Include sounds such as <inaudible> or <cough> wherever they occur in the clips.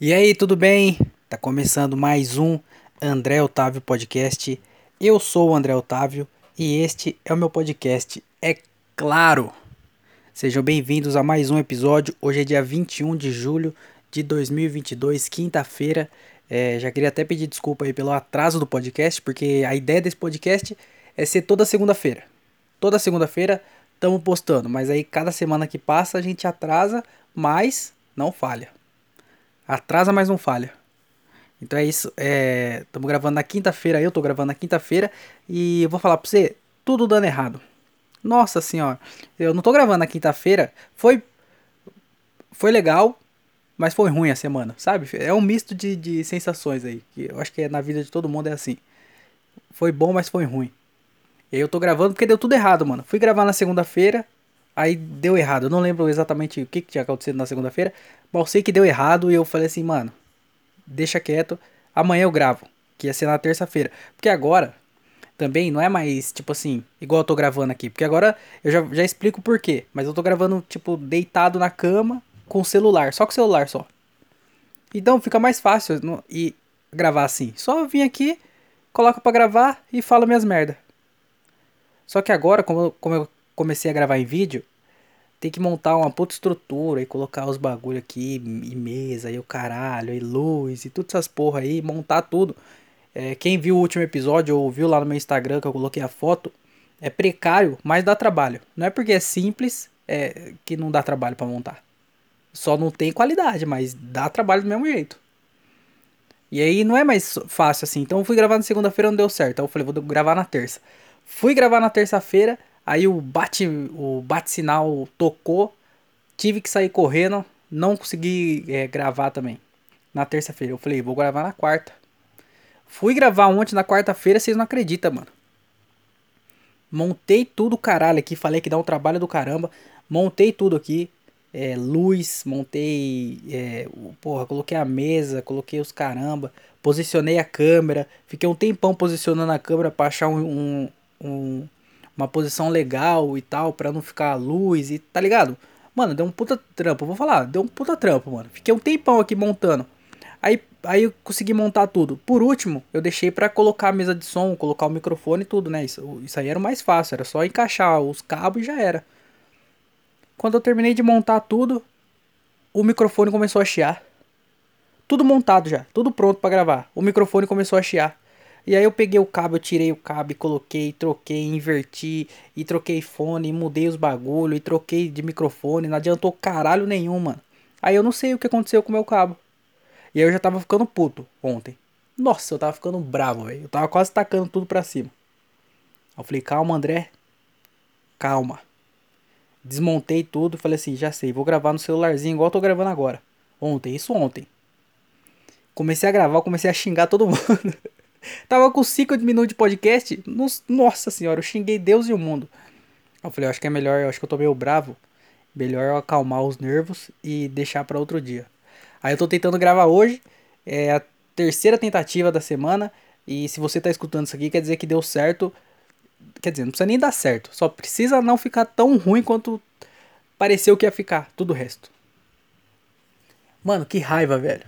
E aí, tudo bem? Tá começando mais um André Otávio Podcast. Eu sou o André Otávio e este é o meu podcast, é claro. Sejam bem-vindos a mais um episódio. Hoje é dia 21 de julho de 2022, quinta-feira. É, já queria até pedir desculpa aí pelo atraso do podcast, porque a ideia desse podcast é ser toda segunda-feira. Toda segunda-feira estamos postando, mas aí cada semana que passa a gente atrasa, mas não falha. Atrasa, mas não falha. Então é isso. Estamos é, gravando na quinta-feira. Eu tô gravando na quinta-feira. E vou falar pra você: tudo dando errado. Nossa senhora. Eu não tô gravando na quinta-feira. Foi. Foi legal. Mas foi ruim a semana, sabe? É um misto de, de sensações aí. Que eu acho que é, na vida de todo mundo é assim. Foi bom, mas foi ruim. E aí eu tô gravando porque deu tudo errado, mano. Fui gravar na segunda-feira. Aí deu errado. Eu não lembro exatamente o que, que tinha acontecido na segunda-feira. Mas eu sei que deu errado e eu falei assim, mano, deixa quieto. Amanhã eu gravo. Que ia ser na terça-feira. Porque agora, também não é mais, tipo assim, igual eu tô gravando aqui. Porque agora eu já, já explico por quê. Mas eu tô gravando, tipo, deitado na cama com o celular. Só com o celular só. Então fica mais fácil no, e gravar assim. Só vim aqui, coloca para gravar e fala minhas merda. Só que agora, como como eu comecei a gravar em vídeo, tem que montar uma puta estrutura e colocar os bagulho aqui, e mesa, e o caralho, e luz, e todas essas porra aí, montar tudo. É, quem viu o último episódio ou viu lá no meu Instagram que eu coloquei a foto, é precário, mas dá trabalho. Não é porque é simples é, que não dá trabalho para montar. Só não tem qualidade, mas dá trabalho do mesmo jeito. E aí não é mais fácil assim. Então eu fui gravar na segunda-feira, não deu certo. Então eu falei, vou gravar na terça. Fui gravar na terça-feira, Aí o bate o bate sinal tocou, tive que sair correndo, não consegui é, gravar também. Na terça-feira eu falei, vou gravar na quarta. Fui gravar ontem na quarta-feira, vocês não acreditam, mano. Montei tudo caralho aqui, falei que dá um trabalho do caramba. Montei tudo aqui, é, luz, montei, é, porra, coloquei a mesa, coloquei os caramba, posicionei a câmera, fiquei um tempão posicionando a câmera para achar um, um, um, uma posição legal e tal, pra não ficar luz e tá ligado? Mano, deu um puta trampo, vou falar, deu um puta trampo, mano. Fiquei um tempão aqui montando. Aí, aí eu consegui montar tudo. Por último, eu deixei para colocar a mesa de som, colocar o microfone e tudo, né? Isso, isso aí era o mais fácil, era só encaixar os cabos e já era. Quando eu terminei de montar tudo, o microfone começou a chiar. Tudo montado já, tudo pronto para gravar. O microfone começou a chiar. E aí eu peguei o cabo, eu tirei o cabo, coloquei, troquei, inverti, e troquei fone, e mudei os bagulho, e troquei de microfone, não adiantou caralho nenhum, mano. Aí eu não sei o que aconteceu com o meu cabo. E aí eu já tava ficando puto ontem. Nossa, eu tava ficando bravo, velho. Eu tava quase tacando tudo pra cima. Aí eu falei, calma, André. Calma. Desmontei tudo, falei assim, já sei, vou gravar no celularzinho igual eu tô gravando agora. Ontem, isso ontem. Comecei a gravar, comecei a xingar todo <laughs> mundo. Tava com 5 minutos de podcast. Nossa senhora, eu xinguei Deus e o mundo. Eu falei, eu acho que é melhor, eu acho que eu tô meio bravo. Melhor eu acalmar os nervos e deixar para outro dia. Aí eu tô tentando gravar hoje. É a terceira tentativa da semana. E se você tá escutando isso aqui, quer dizer que deu certo. Quer dizer, não precisa nem dar certo. Só precisa não ficar tão ruim quanto pareceu que ia ficar. Tudo o resto. Mano, que raiva, velho.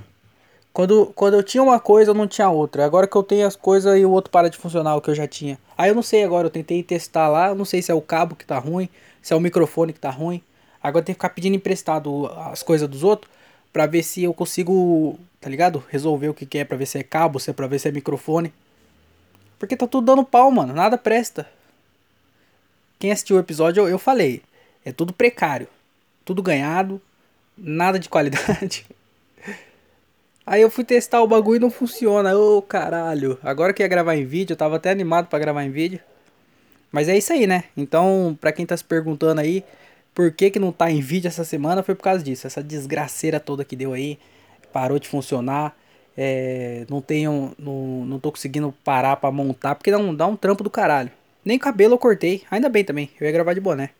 Quando, quando eu tinha uma coisa, eu não tinha outra. Agora que eu tenho as coisas e o outro para de funcionar, o que eu já tinha. Aí eu não sei agora, eu tentei testar lá, eu não sei se é o cabo que tá ruim, se é o microfone que tá ruim. Agora tem que ficar pedindo emprestado as coisas dos outros para ver se eu consigo, tá ligado? Resolver o que, que é, pra ver se é cabo, se é pra ver se é microfone. Porque tá tudo dando pau, mano, nada presta. Quem assistiu o episódio, eu, eu falei, é tudo precário, tudo ganhado, nada de qualidade. <laughs> Aí eu fui testar o bagulho e não funciona. Ô oh, caralho. Agora que ia gravar em vídeo, eu tava até animado para gravar em vídeo. Mas é isso aí, né? Então, pra quem tá se perguntando aí, por que que não tá em vídeo essa semana, foi por causa disso. Essa desgraceira toda que deu aí, parou de funcionar. É, não tenho, não, não tô conseguindo parar pra montar, porque dá um, dá um trampo do caralho. Nem cabelo eu cortei, ainda bem também, eu ia gravar de boné.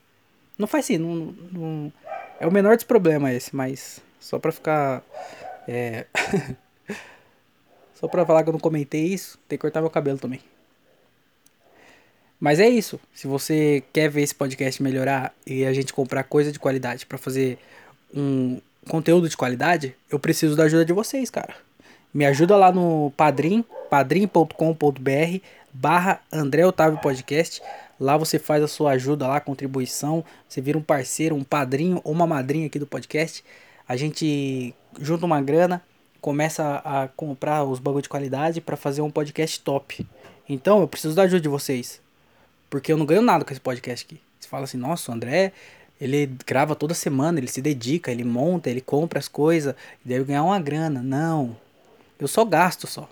Não faz assim, não, não, é o menor dos problemas esse, mas só pra ficar é. <laughs> Só pra falar que eu não comentei isso, tem que cortar meu cabelo também. Mas é isso. Se você quer ver esse podcast melhorar e a gente comprar coisa de qualidade para fazer um conteúdo de qualidade, eu preciso da ajuda de vocês, cara. Me ajuda lá no Padrim, padrim.com.br barra André Otávio Podcast. Lá você faz a sua ajuda lá, contribuição. Você vira um parceiro, um padrinho ou uma madrinha aqui do podcast. A gente junta uma grana, começa a comprar os bagulho de qualidade para fazer um podcast top. Então eu preciso da ajuda de vocês. Porque eu não ganho nada com esse podcast aqui. Você fala assim, nossa, o André, ele grava toda semana, ele se dedica, ele monta, ele compra as coisas, deve ganhar uma grana. Não. Eu só gasto só.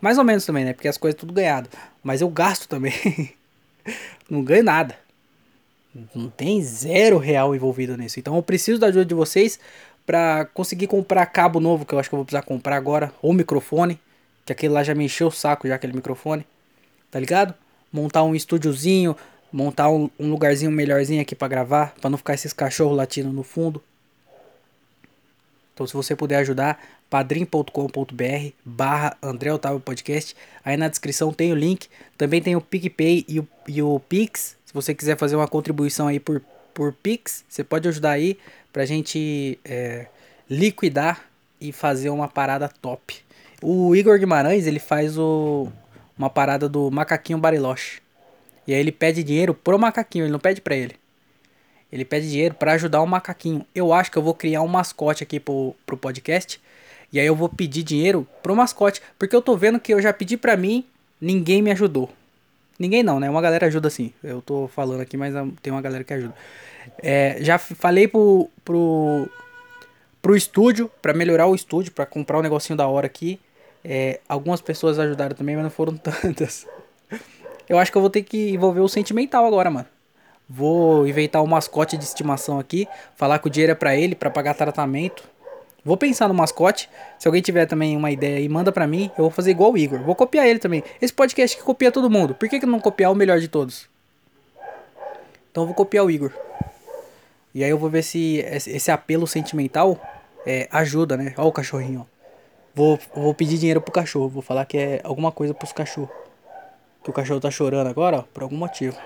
Mais ou menos também, né? Porque as coisas tudo ganhado. Mas eu gasto também. <laughs> não ganho nada. Não tem zero real envolvido nisso. Então eu preciso da ajuda de vocês para conseguir comprar cabo novo, que eu acho que eu vou precisar comprar agora, ou microfone, que aquele lá já me encheu o saco já aquele microfone. Tá ligado? Montar um estúdiozinho, montar um, um lugarzinho melhorzinho aqui para gravar, para não ficar esses cachorros latindo no fundo. Então se você puder ajudar, padrim.com.br barra André Otávio Podcast. Aí na descrição tem o link. Também tem o PicPay e o, e o Pix. Se você quiser fazer uma contribuição aí por, por Pix, você pode ajudar aí pra gente é, liquidar e fazer uma parada top. O Igor Guimarães, ele faz o, uma parada do Macaquinho Bariloche. E aí ele pede dinheiro pro macaquinho, ele não pede pra ele. Ele pede dinheiro para ajudar o macaquinho. Eu acho que eu vou criar um mascote aqui pro, pro podcast e aí eu vou pedir dinheiro pro mascote. Porque eu tô vendo que eu já pedi pra mim, ninguém me ajudou. Ninguém não, né? Uma galera ajuda sim. Eu tô falando aqui, mas tem uma galera que ajuda. É, já falei pro, pro, pro estúdio, para melhorar o estúdio, para comprar um negocinho da hora aqui. É, algumas pessoas ajudaram também, mas não foram <laughs> tantas. Eu acho que eu vou ter que envolver o sentimental agora, mano. Vou inventar um mascote de estimação aqui, falar que o dinheiro é pra ele, para pagar tratamento. Vou pensar no mascote. Se alguém tiver também uma ideia aí, manda pra mim. Eu vou fazer igual o Igor. Vou copiar ele também. Esse podcast que copia todo mundo. Por que, que não copiar o melhor de todos? Então eu vou copiar o Igor. E aí eu vou ver se esse apelo sentimental é, ajuda, né? Olha o cachorrinho, ó. Vou, vou pedir dinheiro pro cachorro. Vou falar que é alguma coisa pros cachorros. Que o cachorro tá chorando agora, ó, por algum motivo.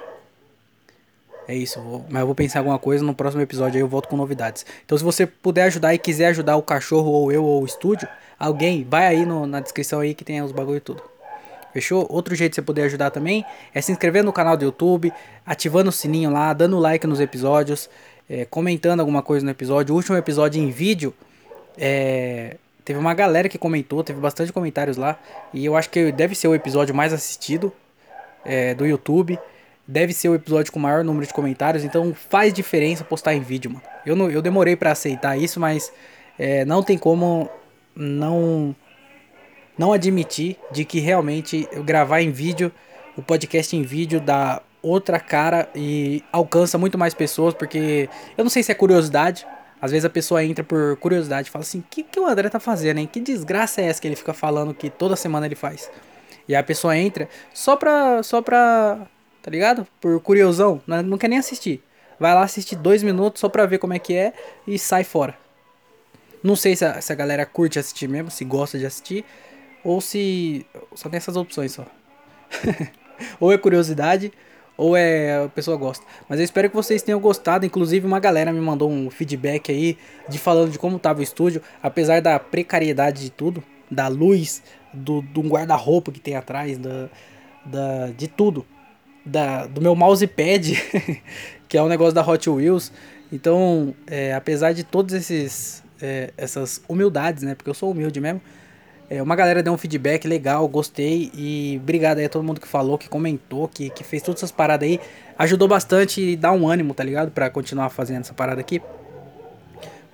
É isso, vou, mas eu vou pensar alguma coisa no próximo episódio aí eu volto com novidades. Então se você puder ajudar e quiser ajudar o cachorro ou eu ou o estúdio, alguém, vai aí no, na descrição aí que tem os bagulho e tudo. Fechou? Outro jeito de você poder ajudar também é se inscrevendo no canal do YouTube, ativando o sininho lá, dando like nos episódios, é, comentando alguma coisa no episódio. O último episódio em vídeo, é, teve uma galera que comentou, teve bastante comentários lá. E eu acho que deve ser o episódio mais assistido é, do YouTube. Deve ser o episódio com o maior número de comentários, então faz diferença postar em vídeo, mano. Eu, não, eu demorei para aceitar isso, mas é, não tem como não não admitir de que realmente eu gravar em vídeo, o podcast em vídeo dá outra cara e alcança muito mais pessoas, porque eu não sei se é curiosidade. Às vezes a pessoa entra por curiosidade e fala assim: o que, que o André tá fazendo, hein? Que desgraça é essa que ele fica falando que toda semana ele faz? E a pessoa entra só pra, só pra tá ligado? Por curiosão, não quer nem assistir. Vai lá assistir dois minutos só pra ver como é que é e sai fora. Não sei se a, se a galera curte assistir mesmo, se gosta de assistir, ou se. Só tem essas opções só. <laughs> ou é curiosidade, ou é a pessoa gosta. Mas eu espero que vocês tenham gostado. Inclusive, uma galera me mandou um feedback aí de falando de como tava o estúdio, apesar da precariedade de tudo, da luz, do, do guarda-roupa que tem atrás, da, da, de tudo da, do meu mousepad, <laughs> que é um negócio da Hot Wheels. Então, é, apesar de todas é, essas humildades, né? Porque eu sou humilde mesmo. É, uma galera deu um feedback legal, gostei. E obrigado aí a todo mundo que falou, que comentou, que, que fez todas essas paradas aí. Ajudou bastante e dá um ânimo, tá ligado? Pra continuar fazendo essa parada aqui.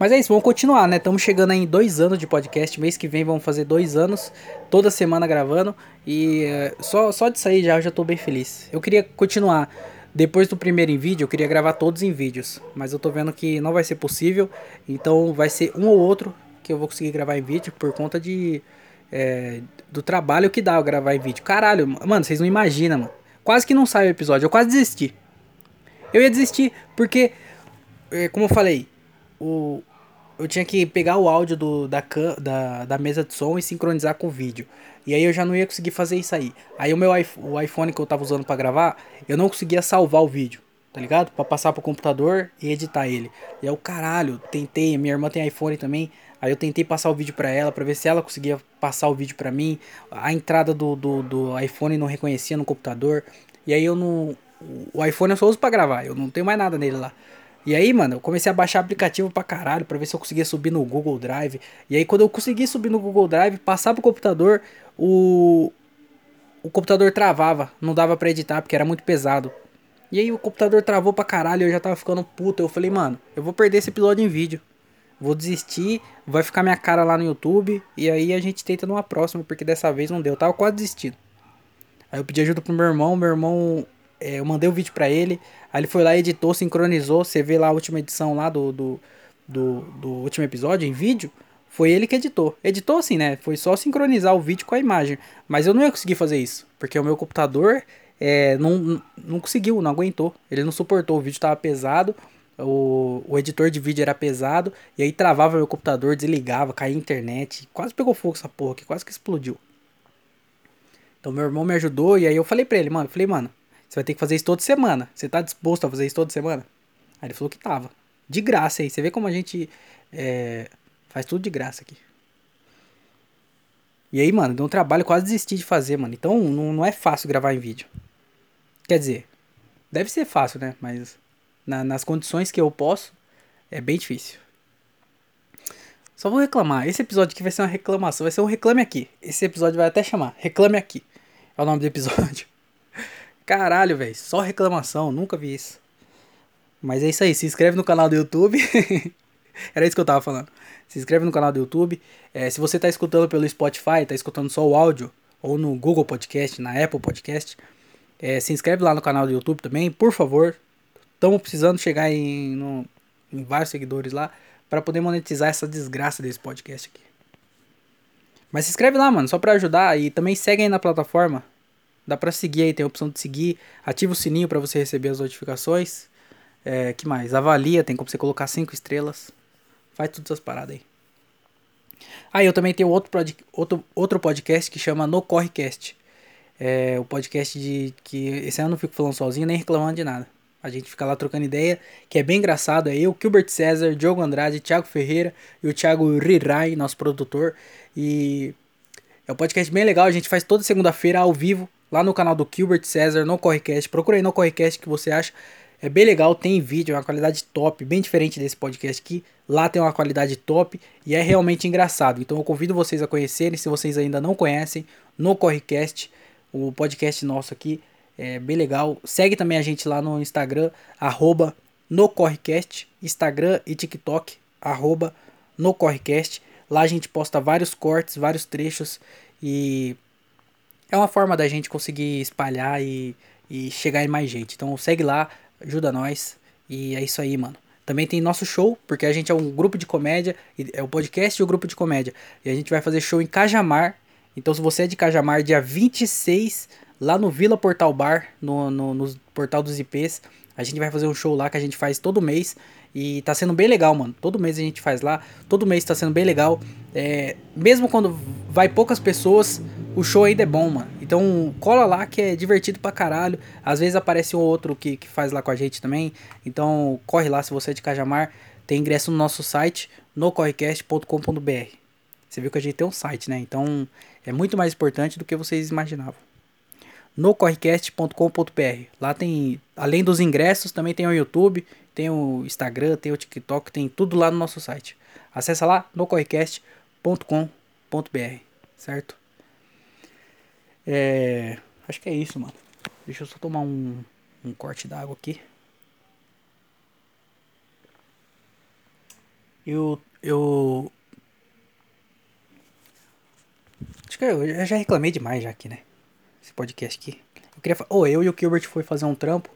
Mas é isso, vamos continuar, né? Estamos chegando aí em dois anos de podcast. Mês que vem vamos fazer dois anos, toda semana gravando. E uh, só, só de sair já eu já tô bem feliz. Eu queria continuar. Depois do primeiro em vídeo, eu queria gravar todos em vídeos. Mas eu tô vendo que não vai ser possível. Então vai ser um ou outro que eu vou conseguir gravar em vídeo por conta de. É, do trabalho que dá eu gravar em vídeo. Caralho, mano, vocês não imaginam, mano. Quase que não sai o episódio. Eu quase desisti. Eu ia desistir porque, é, como eu falei, o, eu tinha que pegar o áudio do, da, da, da mesa de som e sincronizar com o vídeo. E aí eu já não ia conseguir fazer isso aí. Aí o meu o iPhone que eu tava usando para gravar, eu não conseguia salvar o vídeo. tá ligado? Pra passar pro computador e editar ele. E é o caralho, tentei, minha irmã tem iPhone também. Aí eu tentei passar o vídeo para ela para ver se ela conseguia passar o vídeo para mim. A entrada do, do, do, iPhone não reconhecia no computador. E aí eu não. O iPhone eu só uso pra gravar, eu não tenho mais nada nele lá. E aí, mano, eu comecei a baixar aplicativo pra caralho pra ver se eu conseguia subir no Google Drive. E aí, quando eu consegui subir no Google Drive, passar pro computador, o. O computador travava, não dava pra editar porque era muito pesado. E aí o computador travou pra caralho, eu já tava ficando puto. Eu falei, mano, eu vou perder esse episódio em vídeo. Vou desistir, vai ficar minha cara lá no YouTube. E aí a gente tenta numa próxima, porque dessa vez não deu. Eu tava quase desistindo. Aí eu pedi ajuda pro meu irmão, meu irmão. É, eu mandei o vídeo pra ele. Aí ele foi lá, editou, sincronizou. Você vê lá a última edição lá do, do, do, do último episódio em vídeo. Foi ele que editou. Editou assim, né? Foi só sincronizar o vídeo com a imagem. Mas eu não ia conseguir fazer isso. Porque o meu computador é, não, não conseguiu, não aguentou. Ele não suportou, o vídeo estava pesado, o, o editor de vídeo era pesado, e aí travava meu computador, desligava, caía a internet, quase pegou fogo essa porra aqui, quase que explodiu. Então meu irmão me ajudou, e aí eu falei pra ele, mano, falei, mano, você vai ter que fazer isso toda semana. Você tá disposto a fazer isso toda semana? Aí ele falou que tava. De graça aí, você vê como a gente é, faz tudo de graça aqui. E aí, mano, deu um trabalho, quase desisti de fazer, mano. Então não, não é fácil gravar em vídeo. Quer dizer, deve ser fácil, né? Mas na, nas condições que eu posso, é bem difícil. Só vou reclamar. Esse episódio aqui vai ser uma reclamação. Vai ser um reclame aqui. Esse episódio vai até chamar Reclame Aqui. É o nome do episódio. <laughs> Caralho, velho. Só reclamação. Nunca vi isso. Mas é isso aí. Se inscreve no canal do YouTube. <laughs> Era isso que eu tava falando. Se inscreve no canal do YouTube. É, se você tá escutando pelo Spotify, tá escutando só o áudio, ou no Google Podcast, na Apple Podcast, é, se inscreve lá no canal do YouTube também, por favor. Estamos precisando chegar em, no, em vários seguidores lá para poder monetizar essa desgraça desse podcast aqui. Mas se inscreve lá, mano, só para ajudar e também segue aí na plataforma. Dá para seguir aí, tem a opção de seguir, ativa o sininho para você receber as notificações. É, que mais? Avalia, tem como você colocar 5 estrelas. Faz todas essas paradas aí. Ah, eu também tenho outro, outro, outro podcast que chama No Correcast. É o podcast de que esse ano eu não fico falando sozinho nem reclamando de nada. A gente fica lá trocando ideia, que é bem engraçado. É eu, Gilbert César, Diogo Andrade, Thiago Ferreira e o Thiago Rirai, nosso produtor. E é um podcast bem legal. A gente faz toda segunda-feira ao vivo lá no canal do Gilbert César, no Correcast. Procura aí no Correcast que você acha. É bem legal, tem vídeo, é uma qualidade top, bem diferente desse podcast aqui. Lá tem uma qualidade top e é realmente engraçado. Então eu convido vocês a conhecerem, se vocês ainda não conhecem, no Correcast o podcast nosso aqui. É bem legal. Segue também a gente lá no Instagram, arroba no Correcast, Instagram e TikTok, arroba no Correcast. Lá a gente posta vários cortes, vários trechos e é uma forma da gente conseguir espalhar e, e chegar em mais gente. Então segue lá, ajuda nós e é isso aí, mano. Também tem nosso show, porque a gente é um grupo de comédia, é o podcast e o grupo de comédia. E a gente vai fazer show em Cajamar, então, se você é de Cajamar, dia 26, lá no Vila Portal Bar, no, no, no Portal dos IPs, a gente vai fazer um show lá que a gente faz todo mês. E tá sendo bem legal, mano. Todo mês a gente faz lá. Todo mês tá sendo bem legal. É, mesmo quando vai poucas pessoas, o show ainda é bom, mano. Então cola lá que é divertido pra caralho. Às vezes aparece um outro que, que faz lá com a gente também. Então corre lá se você é de Cajamar. Tem ingresso no nosso site, no correcast.com.br. Você viu que a gente tem um site, né? Então é muito mais importante do que vocês imaginavam. No correcast.com.br. Lá tem, além dos ingressos, também tem o YouTube, tem o Instagram, tem o TikTok, tem tudo lá no nosso site. Acesse lá no correcast.com.br, certo? É, acho que é isso, mano. Deixa eu só tomar um, um corte d'água aqui. Eu, eu Acho que eu já reclamei demais já aqui, né? Podcast aqui. Eu queria oh, eu e o Gilbert foi fazer um trampo.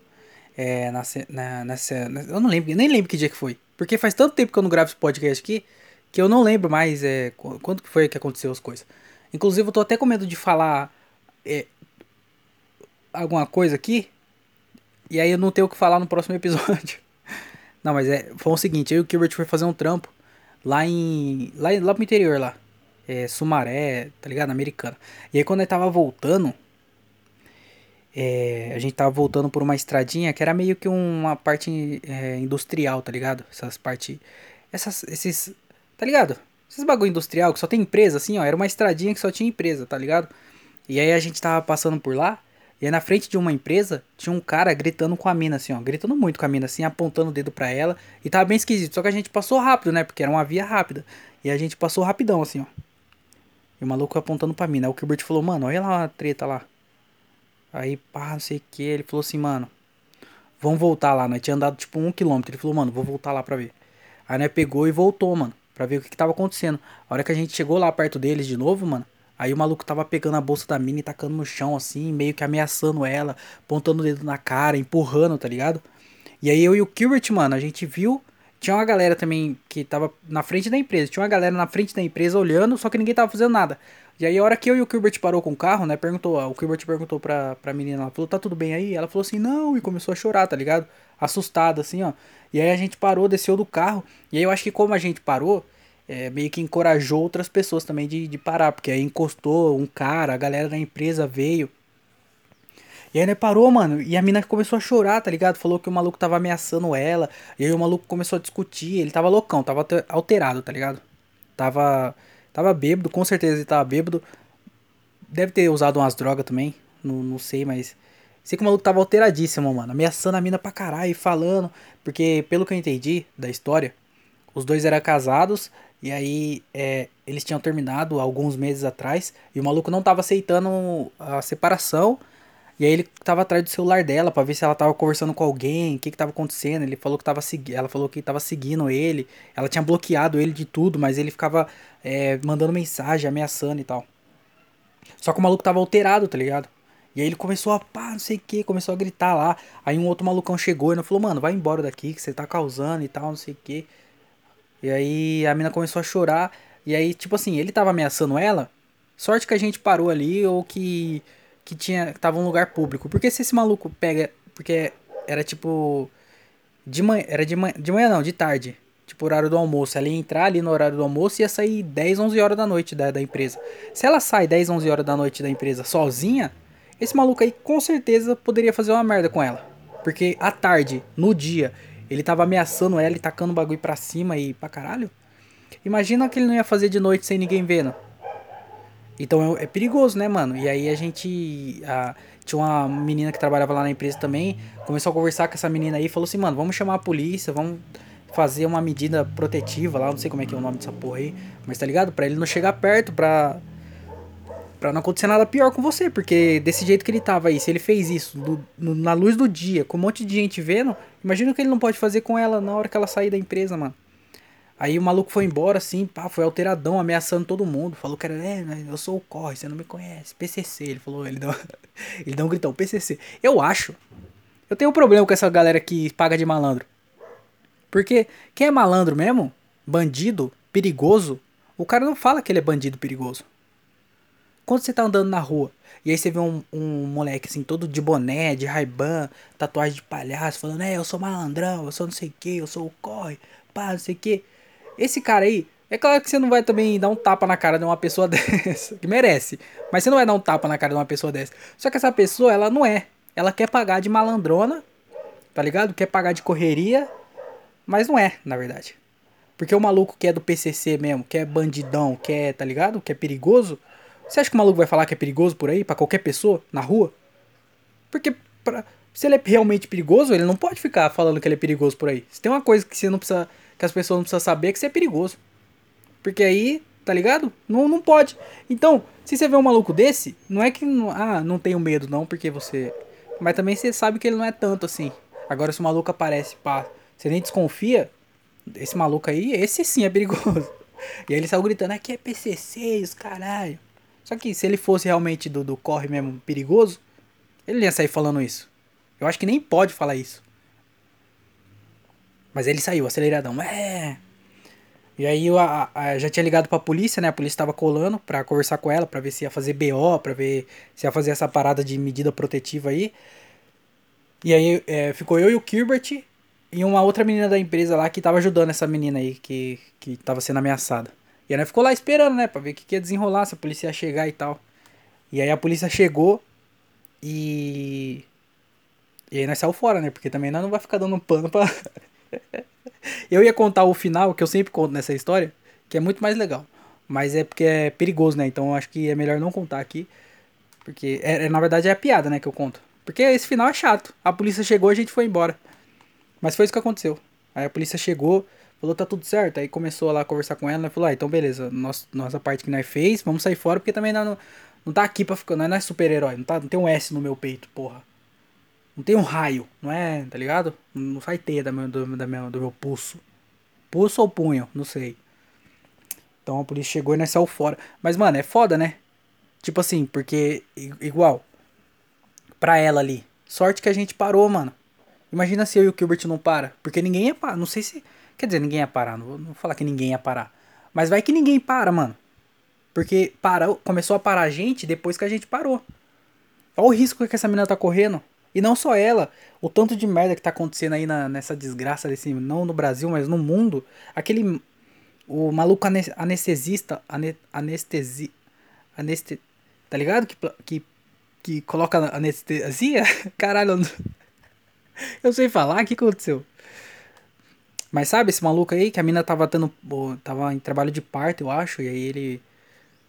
É, na, na, nessa, eu não lembro, nem lembro que dia que foi. Porque faz tanto tempo que eu não gravo esse podcast aqui que eu não lembro mais é, quando que foi que aconteceu as coisas. Inclusive, eu tô até com medo de falar é, alguma coisa aqui. E aí eu não tenho o que falar no próximo <laughs> episódio. Não, mas é, foi o seguinte, eu e o Gilbert foi fazer um trampo lá em. lá, lá pro interior lá é, Sumaré, tá ligado? Americana. E aí quando ele tava voltando, é, a gente tava voltando por uma estradinha que era meio que uma parte é, industrial, tá ligado? Essas partes. Essas, esses. Tá ligado? Esses bagulho industrial que só tem empresa, assim, ó. Era uma estradinha que só tinha empresa, tá ligado? E aí a gente tava passando por lá. E aí na frente de uma empresa tinha um cara gritando com a mina, assim, ó. Gritando muito com a mina, assim, apontando o dedo pra ela. E tava bem esquisito. Só que a gente passou rápido, né? Porque era uma via rápida. E a gente passou rapidão, assim, ó. E o maluco apontando pra mina. Aí o Gilbert falou, mano, olha lá a treta lá. Aí, pá, não sei o que. Ele falou assim, mano, vamos voltar lá. Nós tinha andado tipo um quilômetro. Ele falou, mano, vou voltar lá pra ver. Aí nós pegou e voltou, mano, pra ver o que, que tava acontecendo. A hora que a gente chegou lá perto deles de novo, mano, aí o maluco tava pegando a bolsa da mina e tacando no chão, assim, meio que ameaçando ela, apontando o dedo na cara, empurrando, tá ligado? E aí eu e o Gilbert, mano, a gente viu. Tinha uma galera também que tava na frente da empresa. Tinha uma galera na frente da empresa olhando, só que ninguém tava fazendo nada. E aí a hora que eu e o Gilbert parou com o carro, né, perguntou, o Gilbert perguntou pra, pra menina, ela falou, tá tudo bem aí? Ela falou assim, não, e começou a chorar, tá ligado? Assustada, assim, ó. E aí a gente parou, desceu do carro, e aí eu acho que como a gente parou, é, meio que encorajou outras pessoas também de, de parar, porque aí encostou um cara, a galera da empresa veio. E aí né, parou, mano, e a mina começou a chorar, tá ligado? Falou que o maluco tava ameaçando ela, e aí o maluco começou a discutir, ele tava loucão, tava alterado, tá ligado? Tava Tava bêbado, com certeza ele tava bêbado. Deve ter usado umas drogas também. Não, não sei, mas. Sei que o maluco tava alteradíssimo, mano. Ameaçando a mina pra caralho, falando. Porque, pelo que eu entendi da história, os dois eram casados. E aí, é, eles tinham terminado alguns meses atrás. E o maluco não tava aceitando a separação. E aí ele tava atrás do celular dela para ver se ela tava conversando com alguém, o que que tava acontecendo. Ele falou que tava seguindo, ela falou que tava seguindo ele. Ela tinha bloqueado ele de tudo, mas ele ficava é, mandando mensagem, ameaçando e tal. Só que o maluco tava alterado, tá ligado? E aí ele começou a pá, não sei o que, começou a gritar lá. Aí um outro malucão chegou e falou, mano, vai embora daqui que você tá causando e tal, não sei o que. E aí a mina começou a chorar. E aí, tipo assim, ele tava ameaçando ela. Sorte que a gente parou ali ou que que tinha que tava um lugar público. Porque se esse maluco pega, porque era tipo de manhã, era de manhã, de manhã não, de tarde, tipo horário do almoço. Ela ia entrar ali no horário do almoço e ia sair 10, 11 horas da noite da, da empresa. Se ela sai 10, 11 horas da noite da empresa sozinha, esse maluco aí com certeza poderia fazer uma merda com ela. Porque à tarde, no dia, ele tava ameaçando ela e tacando bagulho pra cima e pra caralho. Imagina que ele não ia fazer de noite sem ninguém vendo. Então é, é, perigoso, né, mano? E aí a gente. A, tinha uma menina que trabalhava lá na empresa também. Começou a conversar com essa menina aí. Falou assim, mano, vamos chamar a polícia, vamos fazer uma medida protetiva lá. Não sei como é que é o nome dessa porra aí. Mas tá ligado? Pra ele não chegar perto, pra. Pra não acontecer nada pior com você. Porque desse jeito que ele tava aí, se ele fez isso do, no, na luz do dia, com um monte de gente vendo, imagina o que ele não pode fazer com ela na hora que ela sair da empresa, mano. Aí o maluco foi embora, assim, pá, foi alteradão, ameaçando todo mundo. Falou que era, é, eu sou o Corre, você não me conhece. PCC, ele falou, ele deu, <laughs> ele deu um gritão, PCC. Eu acho, eu tenho um problema com essa galera que paga de malandro. Porque quem é malandro mesmo, bandido, perigoso, o cara não fala que ele é bandido perigoso. Quando você tá andando na rua, e aí você vê um, um moleque assim, todo de boné, de raiban, tatuagem de palhaço, falando, é, eu sou malandrão, eu sou não sei o que, eu sou o corre, pá, não sei o que. Esse cara aí, é claro que você não vai também dar um tapa na cara de uma pessoa <laughs> dessa, que merece. Mas você não vai dar um tapa na cara de uma pessoa dessa. Só que essa pessoa, ela não é. Ela quer pagar de malandrona, tá ligado? Quer pagar de correria, mas não é, na verdade. Porque o maluco que é do PCC mesmo, que é bandidão, que é, tá ligado? Que é perigoso. Você acha que o maluco vai falar que é perigoso por aí, para qualquer pessoa, na rua? Porque pra, se ele é realmente perigoso, ele não pode ficar falando que ele é perigoso por aí. Se tem uma coisa que você não precisa que as pessoas não precisam saber que você é perigoso. Porque aí, tá ligado? Não, não pode. Então, se você vê um maluco desse, não é que ah, não tenho medo não, porque você. Mas também você sabe que ele não é tanto assim. Agora se o maluco aparece, pá, você nem desconfia, esse maluco aí, esse sim é perigoso. <laughs> E aí ele saiu gritando, aqui é PCC, os caralho. Só que se ele fosse realmente do, do corre mesmo perigoso, ele ia sair falando isso. Eu acho que nem pode falar isso. Mas ele saiu, aceleradão. É. E aí eu a, a, já tinha ligado pra polícia, né? A polícia tava colando pra conversar com ela, pra ver se ia fazer BO, pra ver se ia fazer essa parada de medida protetiva aí. E aí é, ficou eu e o Gilbert e uma outra menina da empresa lá que tava ajudando essa menina aí que, que tava sendo ameaçada. E ela ficou lá esperando, né? Pra ver o que, que ia desenrolar, se a polícia ia chegar e tal. E aí a polícia chegou E. E aí nós saímos fora, né? Porque também nós não vai ficar dando pano pra. <laughs> eu ia contar o final, que eu sempre conto nessa história, que é muito mais legal. Mas é porque é perigoso, né? Então eu acho que é melhor não contar aqui. Porque, é, é, na verdade, é a piada, né, que eu conto. Porque esse final é chato. A polícia chegou e a gente foi embora. Mas foi isso que aconteceu. Aí a polícia chegou, falou, tá tudo certo. Aí começou lá a conversar com ela, né? Falou, ah, então beleza, nossa, nossa parte que nós fez, vamos sair fora, porque também não, não tá aqui pra ficar. Nós não é super-herói, não, tá, não tem um S no meu peito, porra. Não tem um raio, não é, tá ligado? Não sai teia da meu, do, da meu, do meu pulso. Pulso ou punho, não sei. Então a polícia chegou e nós saiu fora. Mas, mano, é foda, né? Tipo assim, porque, igual, pra ela ali. Sorte que a gente parou, mano. Imagina se eu e o Gilbert não para. Porque ninguém ia parar. Não sei se. Quer dizer, ninguém ia parar. Não vou, não vou falar que ninguém ia parar. Mas vai que ninguém para, mano. Porque parou, começou a parar a gente depois que a gente parou. Olha o risco que essa menina tá correndo. E não só ela, o tanto de merda que tá acontecendo aí na, nessa desgraça desse, não no Brasil, mas no mundo. Aquele o maluco anestesista, ane, anestesi, aneste, tá ligado? Que, que, que coloca anestesia? <laughs> Caralho, eu, sei falar, o que aconteceu? Mas sabe esse maluco aí que a mina tava tendo, tava em trabalho de parto, eu acho, e aí ele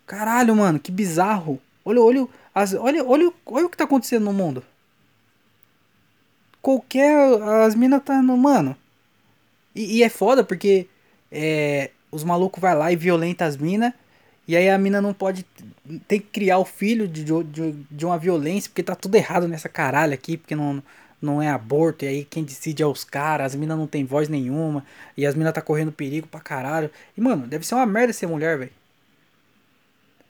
Caralho, mano, que bizarro. Olha, olha, olha, olha, olha o que tá acontecendo no mundo. Qualquer. As minas tá no. Mano. E, e, é foda porque. É, os malucos vai lá e violenta as minas. E aí a mina não pode. Tem que criar o filho de, de, de uma violência. Porque tá tudo errado nessa caralho aqui. Porque não, não é aborto. E aí quem decide é os caras. As minas não tem voz nenhuma. E as minas tá correndo perigo pra caralho. E mano, deve ser uma merda ser mulher, velho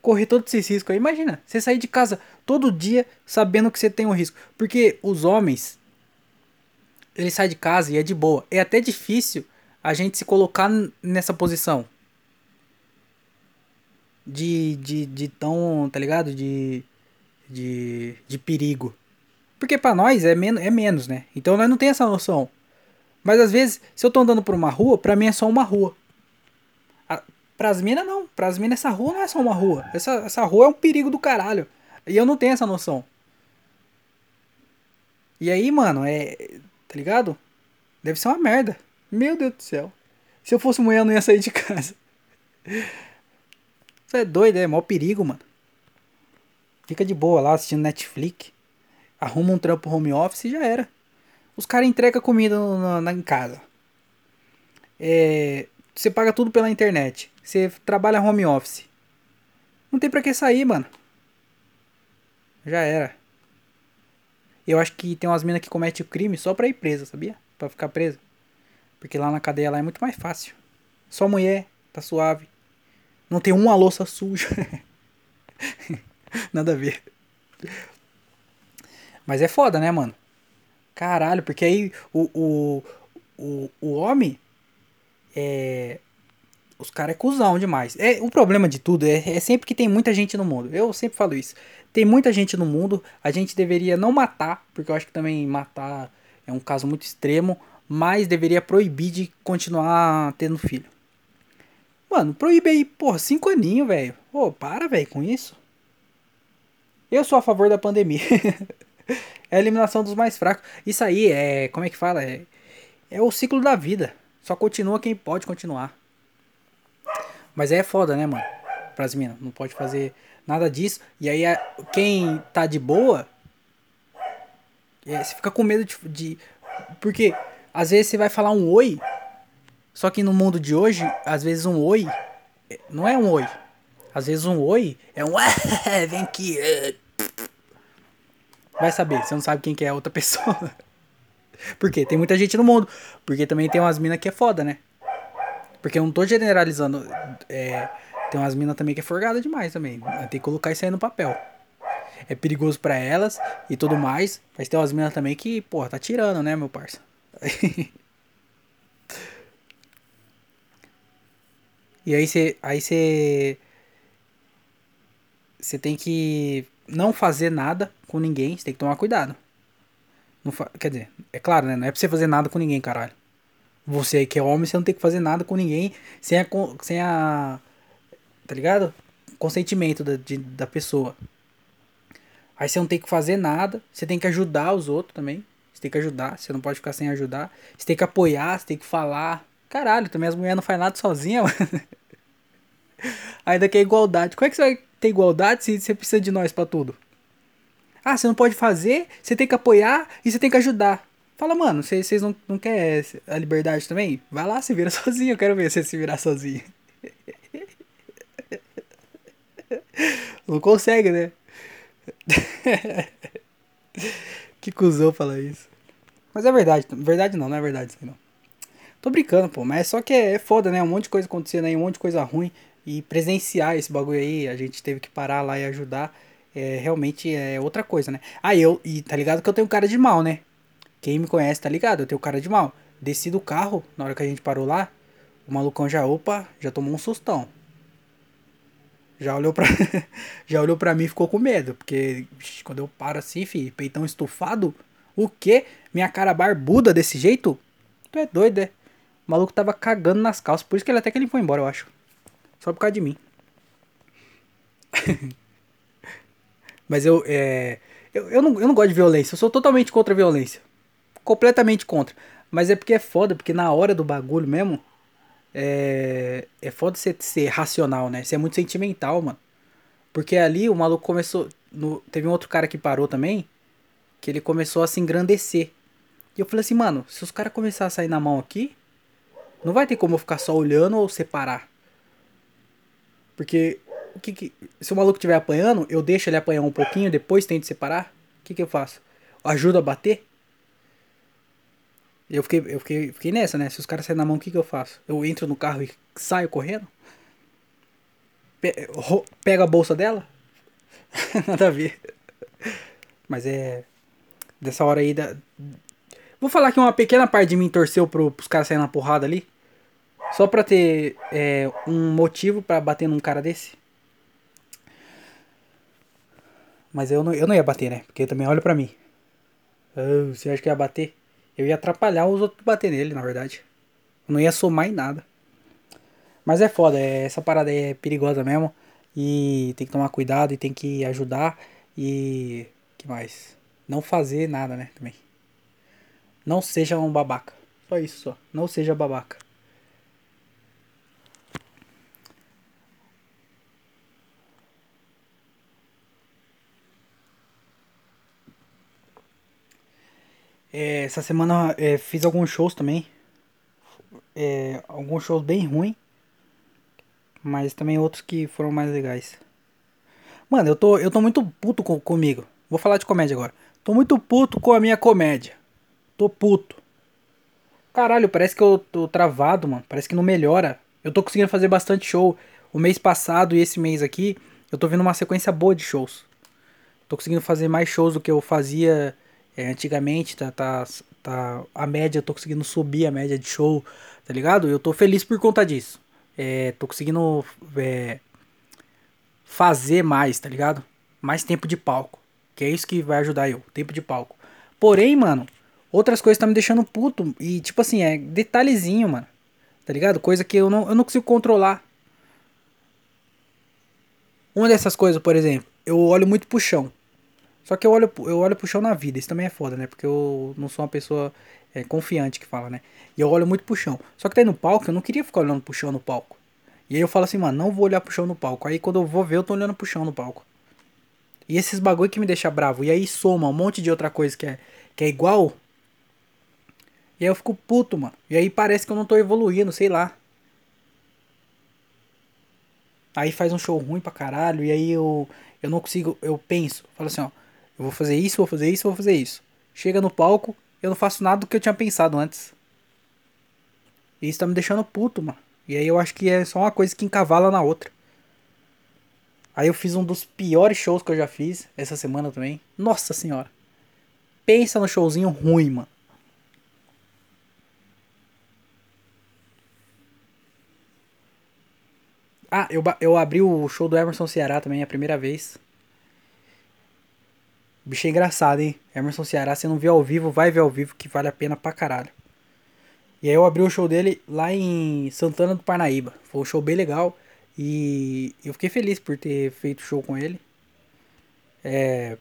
correr todos esses riscos aí. Imagina, você sair de casa todo dia sabendo que você tem um risco. Porque os homens, eles saem de casa e é de boa. É até difícil a gente se colocar nessa posição. De, de, de tão, tá ligado? De, de, de perigo. Porque para nós é, men é menos, né? Então nós não tem essa noção. Mas às vezes, se eu tô andando por uma rua, pra mim é só uma rua. Pras minas não. Pras minas essa rua não é só uma rua. Essa, essa rua é um perigo do caralho. E eu não tenho essa noção. E aí, mano, é. Tá ligado? Deve ser uma merda. Meu Deus do céu. Se eu fosse mulher, eu não ia sair de casa. <laughs> Você é doido, é maior perigo, mano. Fica de boa lá assistindo Netflix. Arruma um trampo home office e já era. Os caras entregam comida no, no, em casa. É, você paga tudo pela internet. Você trabalha home office. Não tem pra que sair, mano. Já era. Eu acho que tem umas minas que cometem crime só pra ir presa, sabia? Pra ficar presa. Porque lá na cadeia lá é muito mais fácil. Só mulher, tá suave. Não tem uma louça suja. <laughs> Nada a ver. Mas é foda, né, mano? Caralho, porque aí o, o, o, o homem é, os caras é cuzão demais. É, o problema de tudo é, é sempre que tem muita gente no mundo. Eu sempre falo isso. Tem muita gente no mundo, a gente deveria não matar, porque eu acho que também matar é um caso muito extremo, mas deveria proibir de continuar tendo filho. Mano, proíbe aí, porra, cinco aninhos, velho. Ô, para, velho, com isso. Eu sou a favor da pandemia. <laughs> é a eliminação dos mais fracos. Isso aí é, como é que fala? É, é o ciclo da vida. Só continua quem pode continuar. Mas aí é foda, né, mano? Pras minas. Não pode fazer nada disso. E aí quem tá de boa. É, você fica com medo de, de. Porque às vezes você vai falar um oi. Só que no mundo de hoje, às vezes um oi. É, não é um oi. Às vezes um oi é um. <laughs> Vem aqui. Vai saber, você não sabe quem que é a outra <laughs> pessoa. Por quê? Tem muita gente no mundo. Porque também tem umas minas que é foda, né? Porque eu não tô generalizando. É, tem umas minas também que é forgada demais também. Tem que colocar isso aí no papel. É perigoso para elas e tudo mais. Mas tem umas minas também que, porra, tá tirando, né, meu parça? <laughs> e aí você. Aí você. Você tem que não fazer nada com ninguém. Você tem que tomar cuidado. Fa... Quer dizer, é claro, né? Não é pra você fazer nada com ninguém, caralho. Você que é homem, você não tem que fazer nada com ninguém sem a. Sem a tá ligado? Consentimento da, de, da pessoa. Aí você não tem que fazer nada, você tem que ajudar os outros também. Você tem que ajudar, você não pode ficar sem ajudar. Você tem que apoiar, você tem que falar. Caralho, também as mulheres não fazem nada sozinha, <laughs> mano. Ainda que é igualdade. Como é que você vai ter igualdade se você precisa de nós para tudo? Ah, você não pode fazer, você tem que apoiar e você tem que ajudar. Fala, mano, vocês não, não querem a liberdade também? Vai lá, se vira <laughs> sozinho, eu quero ver você se virar sozinho. <laughs> Não consegue, né? <laughs> que cuzão falar isso. Mas é verdade, verdade não, não é verdade isso aí não. Tô brincando, pô, mas é só que é, é foda, né? Um monte de coisa acontecendo aí, um monte de coisa ruim. E presenciar esse bagulho aí, a gente teve que parar lá e ajudar. É, realmente é outra coisa, né? Ah, eu, e tá ligado que eu tenho cara de mal, né? Quem me conhece tá ligado, eu tenho cara de mal. Desci do carro, na hora que a gente parou lá, o malucão já, opa, já tomou um sustão. Já olhou pra, <laughs> já olhou pra mim e ficou com medo. Porque quando eu paro assim, fi, peitão estufado, o quê? Minha cara barbuda desse jeito? Tu é doido, é? O maluco tava cagando nas calças. Por isso que ele até que ele foi embora, eu acho. Só por causa de mim. <laughs> Mas eu, é, eu, eu, não, eu não gosto de violência. Eu sou totalmente contra a violência. Completamente contra. Mas é porque é foda, porque na hora do bagulho mesmo, é, é foda você ser racional, né? Você é muito sentimental, mano. Porque ali o maluco começou. No, teve um outro cara que parou também. Que ele começou a se engrandecer. E eu falei assim, mano, se os caras começarem a sair na mão aqui, não vai ter como eu ficar só olhando ou separar. Porque o que, que se o maluco estiver apanhando, eu deixo ele apanhar um pouquinho, depois tento separar. O que, que eu faço? Ajuda a bater? Eu fiquei, eu fiquei, fiquei nessa, né? Se os caras saírem na mão, o que, que eu faço? Eu entro no carro e saio correndo? Pe pego a bolsa dela? <laughs> Nada a ver. Mas é. Dessa hora aí. Da... Vou falar que uma pequena parte de mim torceu pro, pros caras saírem na porrada ali. Só pra ter é, um motivo para bater num cara desse. Mas eu não, eu não ia bater, né? Porque também olha pra mim. Oh, você acha que ia bater? Eu ia atrapalhar os outros bater nele, na verdade. Eu não ia somar em nada. Mas é foda, é, essa parada é perigosa mesmo. E tem que tomar cuidado e tem que ajudar. E. que mais? Não fazer nada, né? Também. Não seja um babaca. Só isso só. Não seja babaca. É, essa semana é, fiz alguns shows também. É, alguns shows bem ruins. Mas também outros que foram mais legais. Mano, eu tô, eu tô muito puto com, comigo. Vou falar de comédia agora. Tô muito puto com a minha comédia. Tô puto. Caralho, parece que eu tô travado, mano. Parece que não melhora. Eu tô conseguindo fazer bastante show. O mês passado e esse mês aqui, eu tô vendo uma sequência boa de shows. Tô conseguindo fazer mais shows do que eu fazia é, antigamente tá, tá, tá. A média, eu tô conseguindo subir a média de show, tá ligado? Eu tô feliz por conta disso. É, tô conseguindo é, fazer mais, tá ligado? Mais tempo de palco. Que é isso que vai ajudar eu, tempo de palco. Porém, mano, outras coisas tá me deixando puto. E tipo assim, é detalhezinho, mano. Tá ligado? Coisa que eu não, eu não consigo controlar. Uma dessas coisas, por exemplo, eu olho muito pro chão. Só que eu olho, eu olho pro chão na vida, isso também é foda, né? Porque eu não sou uma pessoa é, confiante que fala, né? E eu olho muito pro chão. Só que tá aí no palco, eu não queria ficar olhando pro chão no palco. E aí eu falo assim, mano, não vou olhar pro chão no palco. Aí quando eu vou ver, eu tô olhando pro chão no palco. E esses bagulho que me deixa bravo. E aí soma um monte de outra coisa que é, que é igual. E aí eu fico puto, mano. E aí parece que eu não tô evoluindo, sei lá. Aí faz um show ruim pra caralho. E aí eu, eu não consigo. Eu penso, falo assim, ó. Eu vou fazer isso, vou fazer isso, vou fazer isso. Chega no palco, eu não faço nada do que eu tinha pensado antes. E isso tá me deixando puto, mano. E aí eu acho que é só uma coisa que encavala na outra. Aí eu fiz um dos piores shows que eu já fiz essa semana também. Nossa senhora. Pensa no showzinho ruim, mano. Ah, eu, eu abri o show do Emerson Ceará também a primeira vez. Bicho é engraçado, hein? Emerson Ceará, você não viu ao vivo, vai ver ao vivo que vale a pena pra caralho. E aí eu abri o show dele lá em Santana do Parnaíba. Foi um show bem legal. E eu fiquei feliz por ter feito show com ele. É,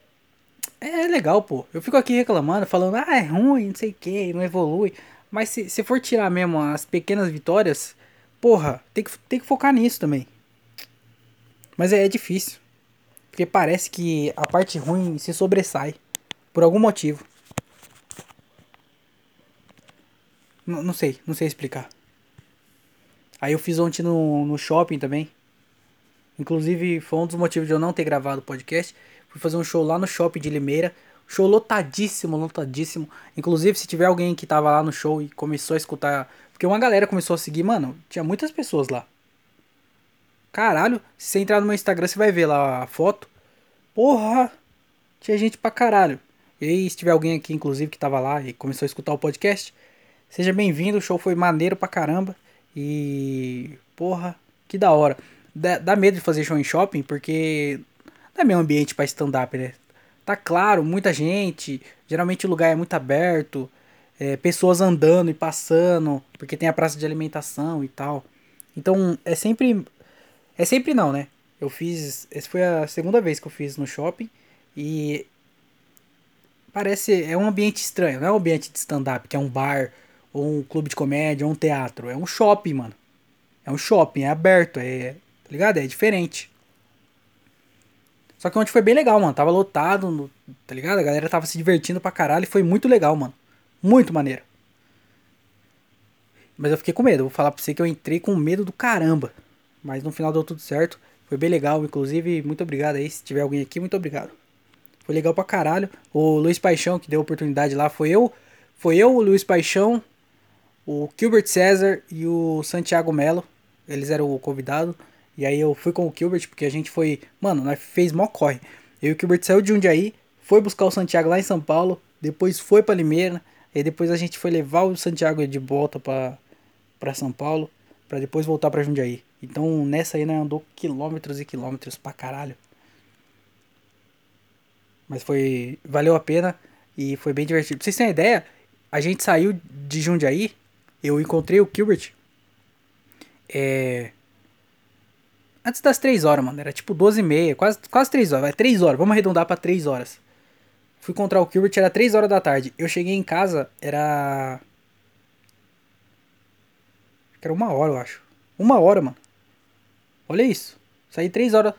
É legal, pô. Eu fico aqui reclamando, falando, ah, é ruim, não sei o que, não evolui. Mas se, se for tirar mesmo as pequenas vitórias, porra, tem que, tem que focar nisso também. Mas é, é difícil. Porque parece que a parte ruim se sobressai. Por algum motivo. N não sei, não sei explicar. Aí eu fiz ontem no, no shopping também. Inclusive, foi um dos motivos de eu não ter gravado o podcast. Fui fazer um show lá no shopping de Limeira. Show lotadíssimo, lotadíssimo. Inclusive, se tiver alguém que tava lá no show e começou a escutar. Porque uma galera começou a seguir, mano, tinha muitas pessoas lá. Caralho, se você entrar no meu Instagram, você vai ver lá a foto. Porra! Tinha gente pra caralho. E aí, se tiver alguém aqui, inclusive, que tava lá e começou a escutar o podcast, seja bem-vindo. O show foi maneiro pra caramba. E. Porra, que da hora. Dá, dá medo de fazer show em shopping, porque não é meu ambiente para stand-up, né? Tá claro, muita gente, geralmente o lugar é muito aberto, é, pessoas andando e passando, porque tem a praça de alimentação e tal. Então é sempre. É sempre não, né? Eu fiz. Essa foi a segunda vez que eu fiz no shopping e. Parece. É um ambiente estranho, não é um ambiente de stand-up, que é um bar, ou um clube de comédia, ou um teatro. É um shopping, mano. É um shopping, é aberto, é. Tá ligado? É diferente. Só que ontem foi bem legal, mano. Tava lotado, tá ligado? A galera tava se divertindo pra caralho e foi muito legal, mano. Muito maneiro. Mas eu fiquei com medo. Vou falar pra você que eu entrei com medo do caramba. Mas no final deu tudo certo. Foi bem legal, inclusive. Muito obrigado aí. Se tiver alguém aqui, muito obrigado. Foi legal pra caralho. O Luiz Paixão, que deu oportunidade lá, foi eu. Foi eu, o Luiz Paixão, o Gilbert César e o Santiago Melo. Eles eram o convidado. E aí eu fui com o Gilbert, porque a gente foi. Mano, nós fez mó corre. Eu e o Gilbert saiu de Jundiaí, foi buscar o Santiago lá em São Paulo, depois foi para Limeira, e depois a gente foi levar o Santiago de volta para para São Paulo, para depois voltar para Jundiaí. Então nessa aí, né, andou quilômetros e quilômetros pra caralho. Mas foi. Valeu a pena e foi bem divertido. Pra vocês terem ideia, a gente saiu de Jundiaí, eu encontrei o Gilbert. É Antes das 3 horas, mano. Era tipo 12 e meia, quase, quase 3 horas. Vai 3 horas, vamos arredondar pra 3 horas. Fui encontrar o Gilbert, era 3 horas da tarde. Eu cheguei em casa, era. Era uma hora, eu acho. Uma hora, mano. Olha isso. Saí 3 horas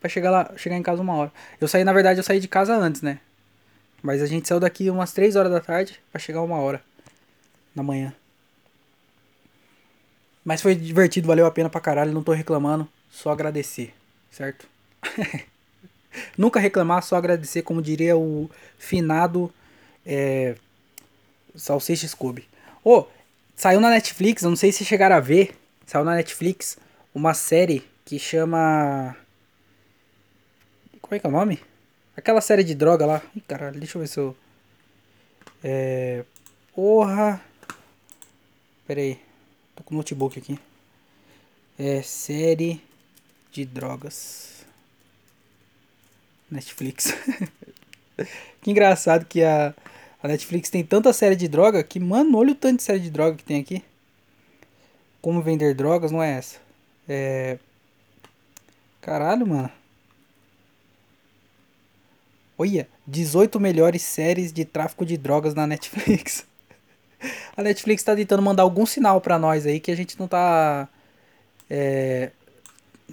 pra chegar lá, chegar em casa uma hora. Eu saí, na verdade, eu saí de casa antes, né? Mas a gente saiu daqui umas 3 horas da tarde pra chegar uma hora da manhã. Mas foi divertido, valeu a pena pra caralho, não tô reclamando, só agradecer, certo? <laughs> Nunca reclamar, só agradecer, como diria o finado é, Salsicha Scooby. Ô, oh, saiu na Netflix, eu não sei se chegaram a ver, saiu na Netflix uma série que chama. Como é que é o nome? Aquela série de droga lá. Ih, caralho, deixa eu ver se eu. É. Porra. Pera aí. Tô com o notebook aqui. É série de drogas. Netflix. <laughs> que engraçado que a, a Netflix tem tanta série de droga que, mano, olha o tanto de série de droga que tem aqui. Como vender drogas, não é essa. É. Caralho, mano. Olha, 18 melhores séries de tráfico de drogas na Netflix. <laughs> a Netflix tá tentando mandar algum sinal pra nós aí que a gente não tá. É,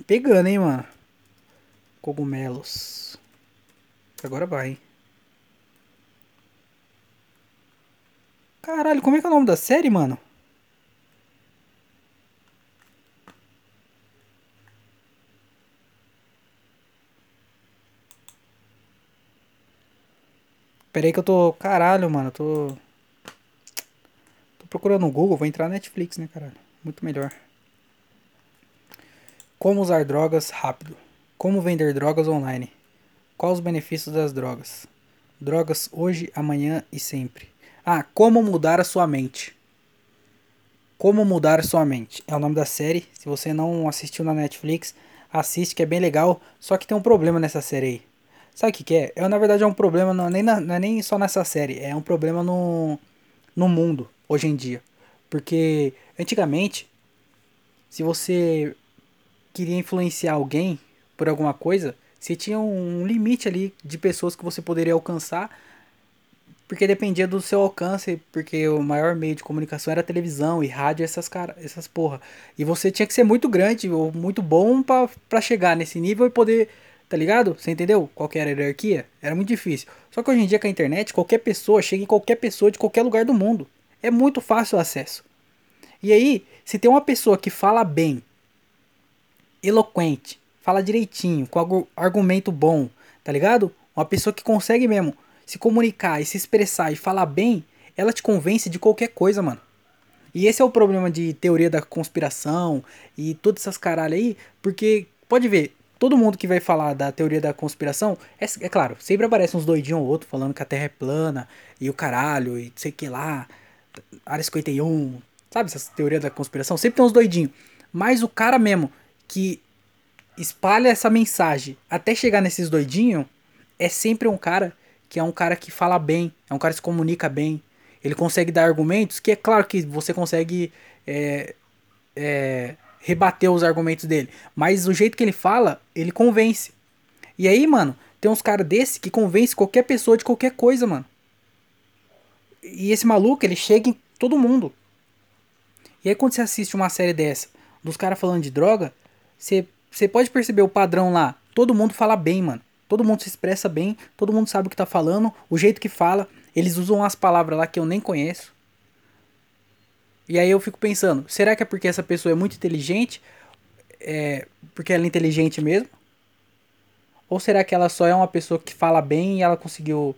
pegando, hein, mano. Cogumelos. Agora vai, hein. Caralho, como é que é o nome da série, mano? Pera aí que eu tô. Caralho, mano, eu tô procurando no Google, vou entrar na Netflix, né, caralho? Muito melhor. Como usar drogas rápido. Como vender drogas online. Quais os benefícios das drogas? Drogas hoje, amanhã e sempre. Ah, como mudar a sua mente. Como mudar a sua mente. É o nome da série. Se você não assistiu na Netflix, assiste que é bem legal. Só que tem um problema nessa série aí. Sabe o que, que é? é? Na verdade é um problema não é, nem na, não é nem só nessa série. É um problema no, no mundo hoje em dia. Porque antigamente, se você queria influenciar alguém por alguma coisa, Você tinha um limite ali de pessoas que você poderia alcançar, porque dependia do seu alcance, porque o maior meio de comunicação era televisão e rádio, essas cara, essas porra. E você tinha que ser muito grande ou muito bom para chegar nesse nível e poder, tá ligado? Você entendeu qual era a hierarquia? Era muito difícil. Só que hoje em dia com a internet, qualquer pessoa chega em qualquer pessoa de qualquer lugar do mundo. É muito fácil o acesso. E aí, se tem uma pessoa que fala bem, eloquente, fala direitinho, com argumento bom, tá ligado? Uma pessoa que consegue mesmo se comunicar e se expressar e falar bem, ela te convence de qualquer coisa, mano. E esse é o problema de teoria da conspiração e todas essas caralho aí, porque pode ver, todo mundo que vai falar da teoria da conspiração, é, é claro, sempre aparece uns doidinhos ou outro falando que a Terra é plana e o caralho e sei que lá, área 51, sabe essas teorias da conspiração? Sempre tem uns doidinhos. Mas o cara mesmo que espalha essa mensagem até chegar nesses doidinhos é sempre um cara que é um cara que fala bem, é um cara que se comunica bem. Ele consegue dar argumentos que é claro que você consegue é, é, rebater os argumentos dele. Mas o jeito que ele fala, ele convence. E aí, mano, tem uns caras desse que convence qualquer pessoa de qualquer coisa, mano. E esse maluco, ele chega em todo mundo. E aí quando você assiste uma série dessa, dos caras falando de droga, você, você pode perceber o padrão lá. Todo mundo fala bem, mano. Todo mundo se expressa bem, todo mundo sabe o que tá falando, o jeito que fala. Eles usam as palavras lá que eu nem conheço. E aí eu fico pensando, será que é porque essa pessoa é muito inteligente? É, porque ela é inteligente mesmo? Ou será que ela só é uma pessoa que fala bem e ela conseguiu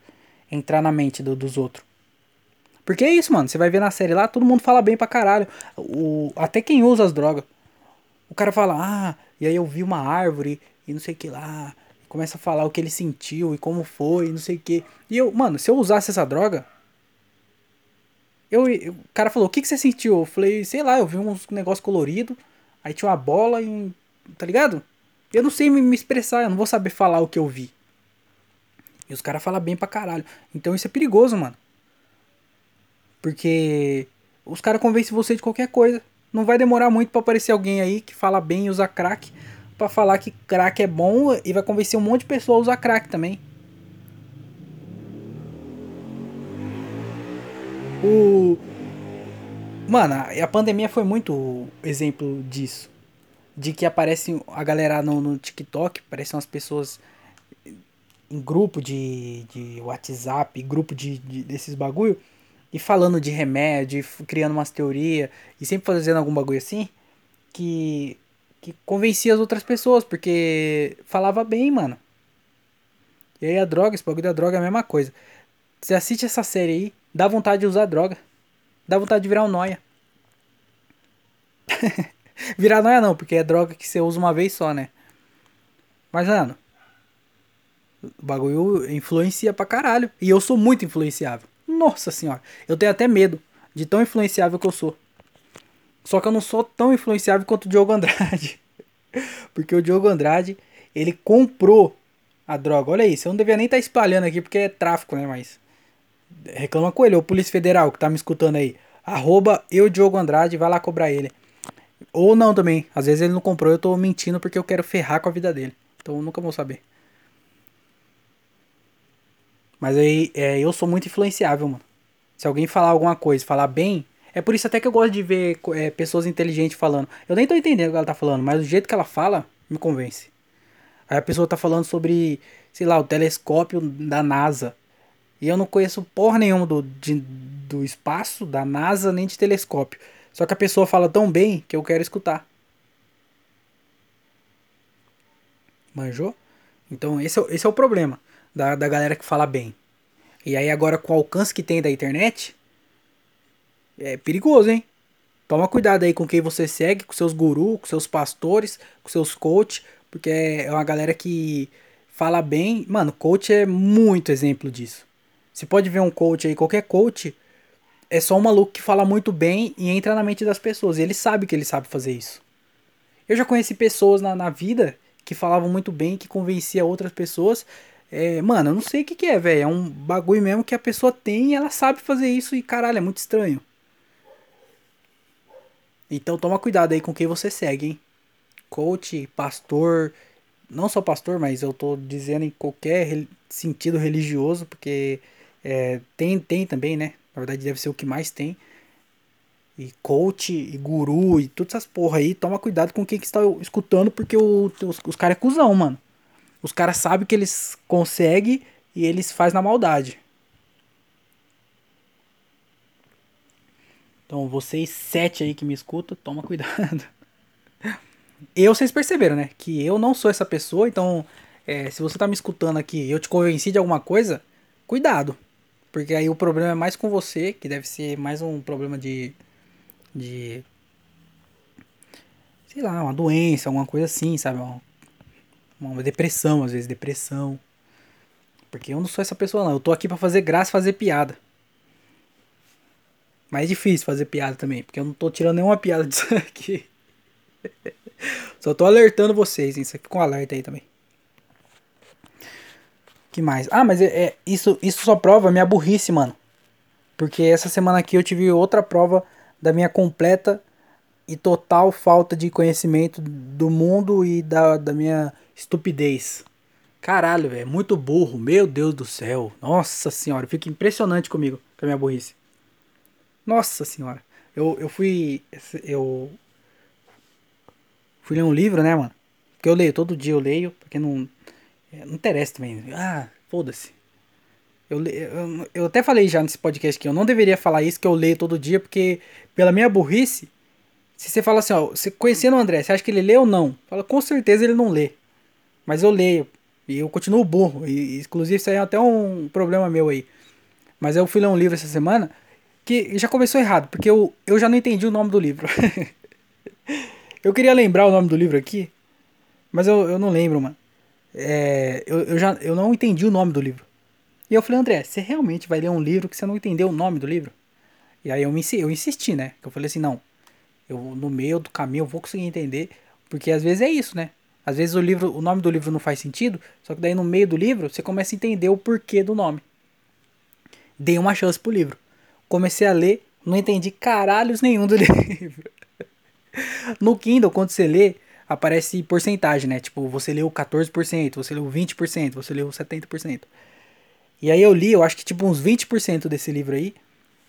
entrar na mente do, dos outros? Porque é isso, mano. Você vai ver na série lá, todo mundo fala bem pra caralho. O, até quem usa as drogas. O cara fala, ah, e aí eu vi uma árvore e não sei o que lá começa a falar o que ele sentiu e como foi, não sei o que. E eu, mano, se eu usasse essa droga. Eu, eu, o cara falou, o que, que você sentiu? Eu falei, sei lá, eu vi uns negócio colorido, aí tinha uma bola e. Tá ligado? Eu não sei me, me expressar, eu não vou saber falar o que eu vi. E os caras falam bem pra caralho. Então isso é perigoso, mano. Porque os caras convencem você de qualquer coisa. Não vai demorar muito para aparecer alguém aí que fala bem e usa crack para falar que crack é bom e vai convencer um monte de pessoa a usar crack também. O Mano, a pandemia foi muito exemplo disso. De que aparece a galera no, no TikTok, aparecem umas pessoas em grupo de, de WhatsApp, grupo de, de, desses bagulho, e falando de remédio, criando umas teorias, e sempre fazendo algum bagulho assim, que que convencia as outras pessoas, porque falava bem, mano. E aí a droga, esse bagulho da droga é a mesma coisa. Você assiste essa série aí, dá vontade de usar droga. Dá vontade de virar um noia. <laughs> virar noia não, porque é droga que você usa uma vez só, né? Mas, mano, o bagulho influencia pra caralho. E eu sou muito influenciável. Nossa senhora, eu tenho até medo de tão influenciável que eu sou. Só que eu não sou tão influenciável quanto o Diogo Andrade. <laughs> porque o Diogo Andrade, ele comprou a droga. Olha isso, eu não devia nem estar tá espalhando aqui porque é tráfico, né? Mas reclama com ele, o Polícia Federal que tá me escutando aí. Arroba eu, Diogo Andrade, vai lá cobrar ele. Ou não também. Às vezes ele não comprou, eu tô mentindo porque eu quero ferrar com a vida dele. Então eu nunca vou saber. Mas aí, é, eu sou muito influenciável, mano. Se alguém falar alguma coisa, falar bem, é por isso até que eu gosto de ver é, pessoas inteligentes falando. Eu nem tô entendendo o que ela tá falando, mas o jeito que ela fala me convence. Aí a pessoa tá falando sobre, sei lá, o telescópio da NASA. E eu não conheço porra nenhuma do, de, do espaço, da NASA, nem de telescópio. Só que a pessoa fala tão bem que eu quero escutar. Manjou? Então esse é, esse é o problema da, da galera que fala bem. E aí agora com o alcance que tem da internet, é perigoso, hein? Toma cuidado aí com quem você segue, com seus gurus, com seus pastores, com seus coach, porque é uma galera que fala bem. Mano, coach é muito exemplo disso. Você pode ver um coach aí, qualquer coach, é só um maluco que fala muito bem e entra na mente das pessoas. E ele sabe que ele sabe fazer isso. Eu já conheci pessoas na, na vida que falavam muito bem, que convencia outras pessoas. É, mano, eu não sei o que, que é, velho. É um bagulho mesmo que a pessoa tem e ela sabe fazer isso e caralho, é muito estranho. Então toma cuidado aí com quem você segue, hein? Coach, pastor, não sou pastor, mas eu tô dizendo em qualquer sentido religioso, porque é, tem, tem também, né? Na verdade deve ser o que mais tem. E coach, e guru, e todas essas porra aí, toma cuidado com quem que está escutando, porque o, os, os caras é cuzão, mano. Os caras sabem que eles conseguem e eles fazem na maldade. Então, vocês sete aí que me escutam, toma cuidado. <laughs> Eu, vocês perceberam, né? Que eu não sou essa pessoa, então, é, se você tá me escutando aqui e eu te convenci de alguma coisa, cuidado. Porque aí o problema é mais com você, que deve ser mais um problema de. de. sei lá, uma doença, alguma coisa assim, sabe? Uma, uma depressão, às vezes, depressão. Porque eu não sou essa pessoa, não. Eu tô aqui para fazer graça, fazer piada. Mas é difícil fazer piada também, porque eu não tô tirando nenhuma piada <laughs> disso aqui. Só tô alertando vocês, hein? Você fica um alerta aí também. Que mais? Ah, mas é, é, isso, isso só prova minha burrice, mano. Porque essa semana aqui eu tive outra prova da minha completa e total falta de conhecimento do mundo e da, da minha estupidez. Caralho, velho, muito burro. Meu Deus do céu. Nossa senhora, fica impressionante comigo, com a minha burrice. Nossa senhora. Eu, eu fui. Eu. Fui ler um livro, né, mano? Que eu leio, todo dia eu leio, porque não. É, não interessa também. Ah, foda-se. Eu, eu, eu até falei já nesse podcast que eu não deveria falar isso, que eu leio todo dia, porque pela minha burrice, se você fala assim, ó, você conhecendo o André, você acha que ele lê ou não? Fala, com certeza ele não lê. Mas eu leio. E eu continuo burro. E, inclusive, isso aí é até um problema meu aí. Mas eu fui ler um livro essa semana que já começou errado, porque eu, eu já não entendi o nome do livro. <laughs> eu queria lembrar o nome do livro aqui, mas eu, eu não lembro, mano. É, eu, eu, já, eu não entendi o nome do livro. E eu falei, André, você realmente vai ler um livro que você não entendeu o nome do livro? E aí eu, me, eu insisti, né? Eu falei assim, não, eu no meio do caminho eu vou conseguir entender, porque às vezes é isso, né? Às vezes o livro, o nome do livro não faz sentido, só que daí no meio do livro você começa a entender o porquê do nome. Dei uma chance pro livro. Comecei a ler, não entendi caralhos nenhum do <laughs> livro. No Kindle, quando você lê, aparece porcentagem, né? Tipo, você leu 14%, você leu 20%, você leu 70%. E aí eu li, eu acho que tipo uns 20% desse livro aí.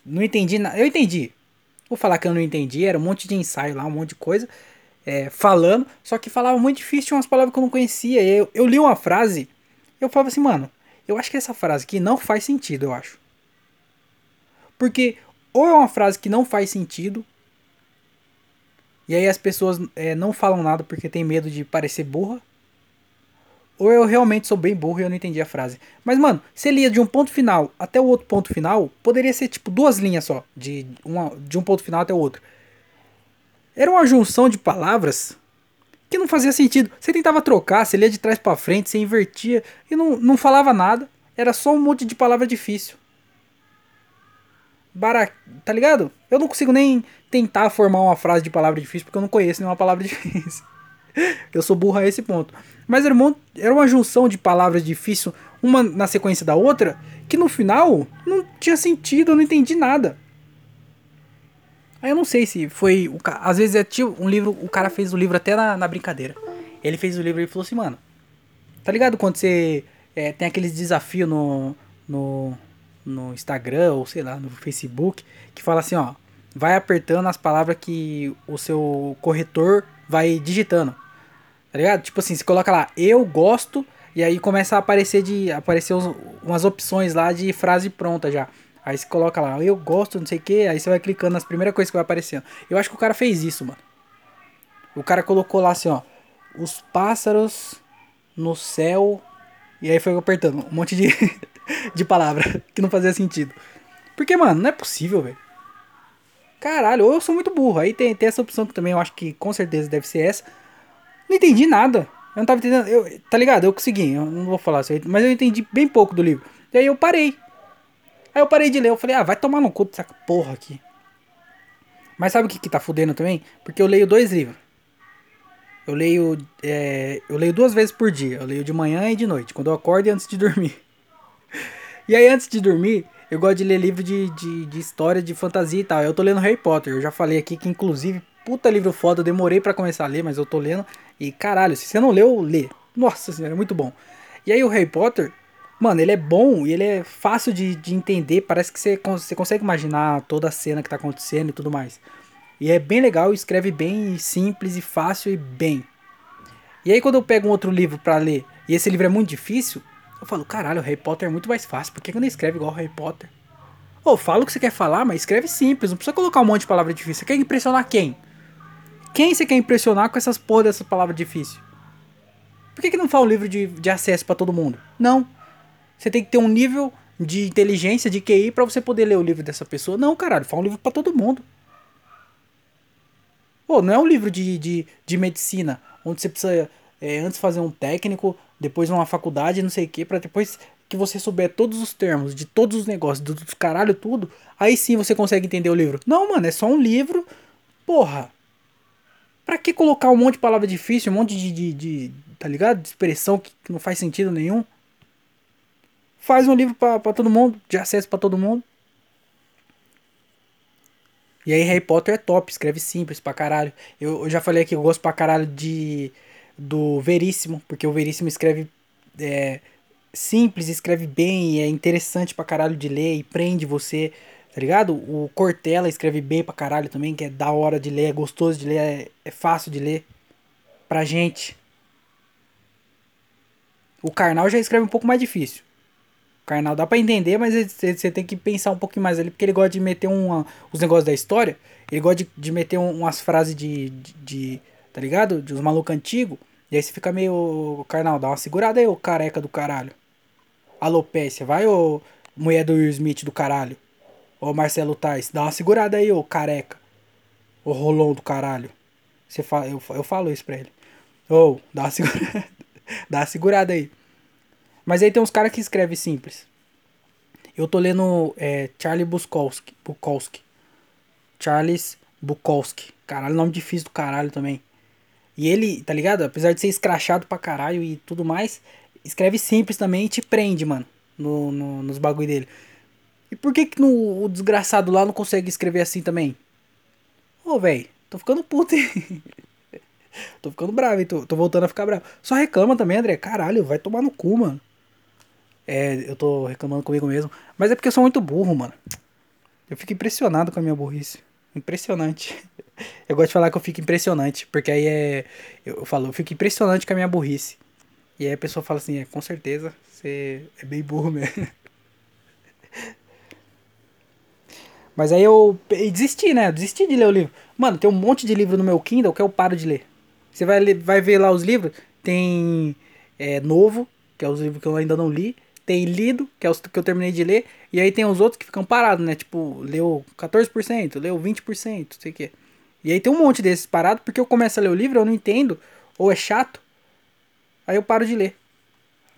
Não entendi nada. Eu entendi. Vou falar que eu não entendi, era um monte de ensaio lá, um monte de coisa. É, falando, só que falava muito difícil, umas palavras que eu não conhecia. Eu, eu li uma frase, eu falava assim, mano, eu acho que essa frase aqui não faz sentido, eu acho. Porque ou é uma frase que não faz sentido, e aí as pessoas é, não falam nada porque tem medo de parecer burra, ou eu realmente sou bem burro e eu não entendi a frase. Mas, mano, se lia de um ponto final até o outro ponto final, poderia ser tipo duas linhas só, de, uma, de um ponto final até o outro. Era uma junção de palavras que não fazia sentido. Você tentava trocar, você lia de trás para frente, você invertia e não, não falava nada. Era só um monte de palavra difícil. Bara... Tá ligado? Eu não consigo nem tentar formar uma frase de palavra difícil porque eu não conheço nenhuma palavra <laughs> difícil. eu sou burro a esse ponto. Mas era era uma junção de palavras difíceis, uma na sequência da outra, que no final não tinha sentido, eu não entendi nada. Aí eu não sei se foi. O, às vezes é tipo um livro. O cara fez o livro até na, na brincadeira. Ele fez o livro e falou assim, mano. Tá ligado quando você é, tem aqueles desafios no, no, no Instagram ou sei lá, no Facebook, que fala assim, ó, vai apertando as palavras que o seu corretor vai digitando. Tá ligado? Tipo assim, você coloca lá, eu gosto, e aí começa a aparecer de aparecer umas opções lá de frase pronta já. Aí você coloca lá, eu gosto, não sei o que, aí você vai clicando nas primeiras coisas que vai aparecendo. Eu acho que o cara fez isso, mano. O cara colocou lá assim, ó, os pássaros no céu, e aí foi apertando um monte de <laughs> <laughs> de palavra que não fazia sentido. Porque, mano, não é possível, velho. Caralho, ou eu sou muito burro. Aí tem, tem essa opção que também eu acho que com certeza deve ser essa. Não entendi nada. Eu não tava entendendo. Eu, tá ligado? Eu consegui. Eu não vou falar isso aí. Mas eu entendi bem pouco do livro. E aí eu parei. Aí eu parei de ler. Eu falei, ah, vai tomar no cu dessa porra aqui. Mas sabe o que, que tá fudendo também? Porque eu leio dois livros. Eu leio. É, eu leio duas vezes por dia. Eu leio de manhã e de noite. Quando eu acordo e antes de dormir. E aí, antes de dormir, eu gosto de ler livro de, de, de, história, de fantasia e tal. Eu tô lendo Harry Potter. Eu já falei aqui que, inclusive, puta livro foda. Eu demorei para começar a ler, mas eu tô lendo. E caralho, se você não leu, lê. Nossa senhora, é muito bom. E aí o Harry Potter, mano, ele é bom e ele é fácil de, de entender. Parece que você, você consegue imaginar toda a cena que tá acontecendo e tudo mais. E é bem legal, escreve bem, simples e fácil e bem. E aí quando eu pego um outro livro para ler, e esse livro é muito difícil, eu falo, caralho, o Harry Potter é muito mais fácil. Por que quando escreve igual o Harry Potter? Ô, fala o que você quer falar, mas escreve simples. Não precisa colocar um monte de palavra difícil. Você quer impressionar quem? Quem você quer impressionar com essas porra dessas palavras difíceis? Por que, que não fala um livro de, de acesso para todo mundo? Não. Você tem que ter um nível de inteligência, de QI, para você poder ler o livro dessa pessoa. Não, caralho, fala um livro para todo mundo. Pô, não é um livro de, de, de medicina, onde você precisa é, antes fazer um técnico, depois uma faculdade, não sei o que, para depois que você souber todos os termos de todos os negócios, dos caralho tudo, aí sim você consegue entender o livro. Não, mano, é só um livro. Porra. Pra que colocar um monte de palavra difícil, um monte de, de, de tá ligado? De expressão que, que, não faz sentido nenhum. Faz um livro pra todo mundo, de acesso para todo mundo. E aí Harry Potter é top, escreve simples pra caralho. Eu, eu já falei aqui, eu gosto pra caralho de do Veríssimo, porque o Veríssimo escreve é, simples, escreve bem, é interessante pra caralho de ler e prende você, tá ligado? O Cortella escreve bem pra caralho também, que é da hora de ler, é gostoso de ler, é, é fácil de ler pra gente. O Karnal já escreve um pouco mais difícil. O Karnal dá pra entender, mas você tem que pensar um pouquinho mais ali, porque ele gosta de meter uma, os negócios da história, ele gosta de, de meter um, umas frases de, de, de, tá ligado? De uns malucos antigos, e aí você fica meio, Karnal, dá uma segurada aí, ô careca do caralho alopécia. Vai, ô mulher do Will Smith do caralho. Ô Marcelo Tais, dá uma segurada aí, ô careca. Ô rolão do caralho. Você fala, eu, eu falo isso pra ele. Ô, dá uma <laughs> segurada. dá uma segurada aí. Mas aí tem uns caras que escrevem simples. Eu tô lendo é, Charlie Bukowski. Bukowski. Charles Bukowski. Caralho, nome difícil do caralho também. E ele, tá ligado? Apesar de ser escrachado pra caralho e tudo mais, escreve simples também e te prende, mano, no, no nos bagulho dele. E por que que no, o desgraçado lá não consegue escrever assim também? Ô, velho, tô ficando puto, hein? <laughs> tô ficando bravo, hein? Tô, tô voltando a ficar bravo. Só reclama também, André. Caralho, vai tomar no cu, mano. É, eu tô reclamando comigo mesmo. Mas é porque eu sou muito burro, mano. Eu fico impressionado com a minha burrice. Impressionante. <laughs> Eu gosto de falar que eu fico impressionante, porque aí é. Eu falo, eu fico impressionante com a minha burrice. E aí a pessoa fala assim, é, com certeza, você é bem burro mesmo. <laughs> Mas aí eu desisti, né? Desisti de ler o livro. Mano, tem um monte de livro no meu Kindle que eu paro de ler. Você vai, vai ver lá os livros. Tem é, novo, que é os livros que eu ainda não li. Tem lido, que é os que eu terminei de ler. E aí tem os outros que ficam parados, né? Tipo, leu 14%, leu 20%, não sei o quê. E aí tem um monte desses parados, porque eu começo a ler o livro, eu não entendo, ou é chato, Aí eu paro de ler.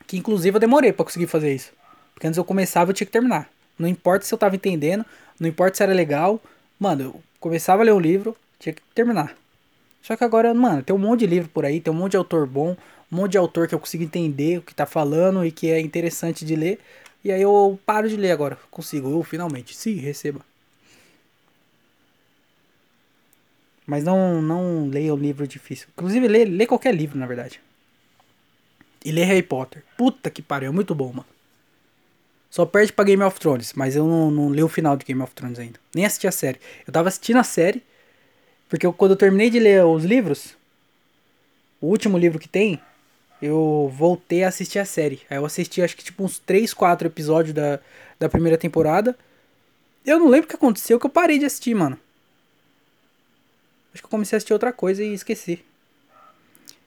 Que inclusive eu demorei para conseguir fazer isso. Porque antes eu começava eu tinha que terminar. Não importa se eu tava entendendo, não importa se era legal. Mano, eu começava a ler um livro, tinha que terminar. Só que agora, mano, tem um monte de livro por aí, tem um monte de autor bom, um monte de autor que eu consigo entender o que tá falando e que é interessante de ler. E aí eu paro de ler agora. Consigo, eu finalmente. Sim, receba. Mas não, não leia um livro difícil. Inclusive, lê, lê qualquer livro, na verdade e ler Harry Potter. Puta que pariu, é muito bom, mano. Só perde pra Game of Thrones, mas eu não, não li o final de Game of Thrones ainda. Nem assisti a série. Eu tava assistindo a série, porque eu, quando eu terminei de ler os livros, o último livro que tem, eu voltei a assistir a série. Aí eu assisti acho que tipo uns 3, 4 episódios da, da primeira temporada. Eu não lembro o que aconteceu que eu parei de assistir, mano. Acho que eu comecei a assistir outra coisa e esqueci.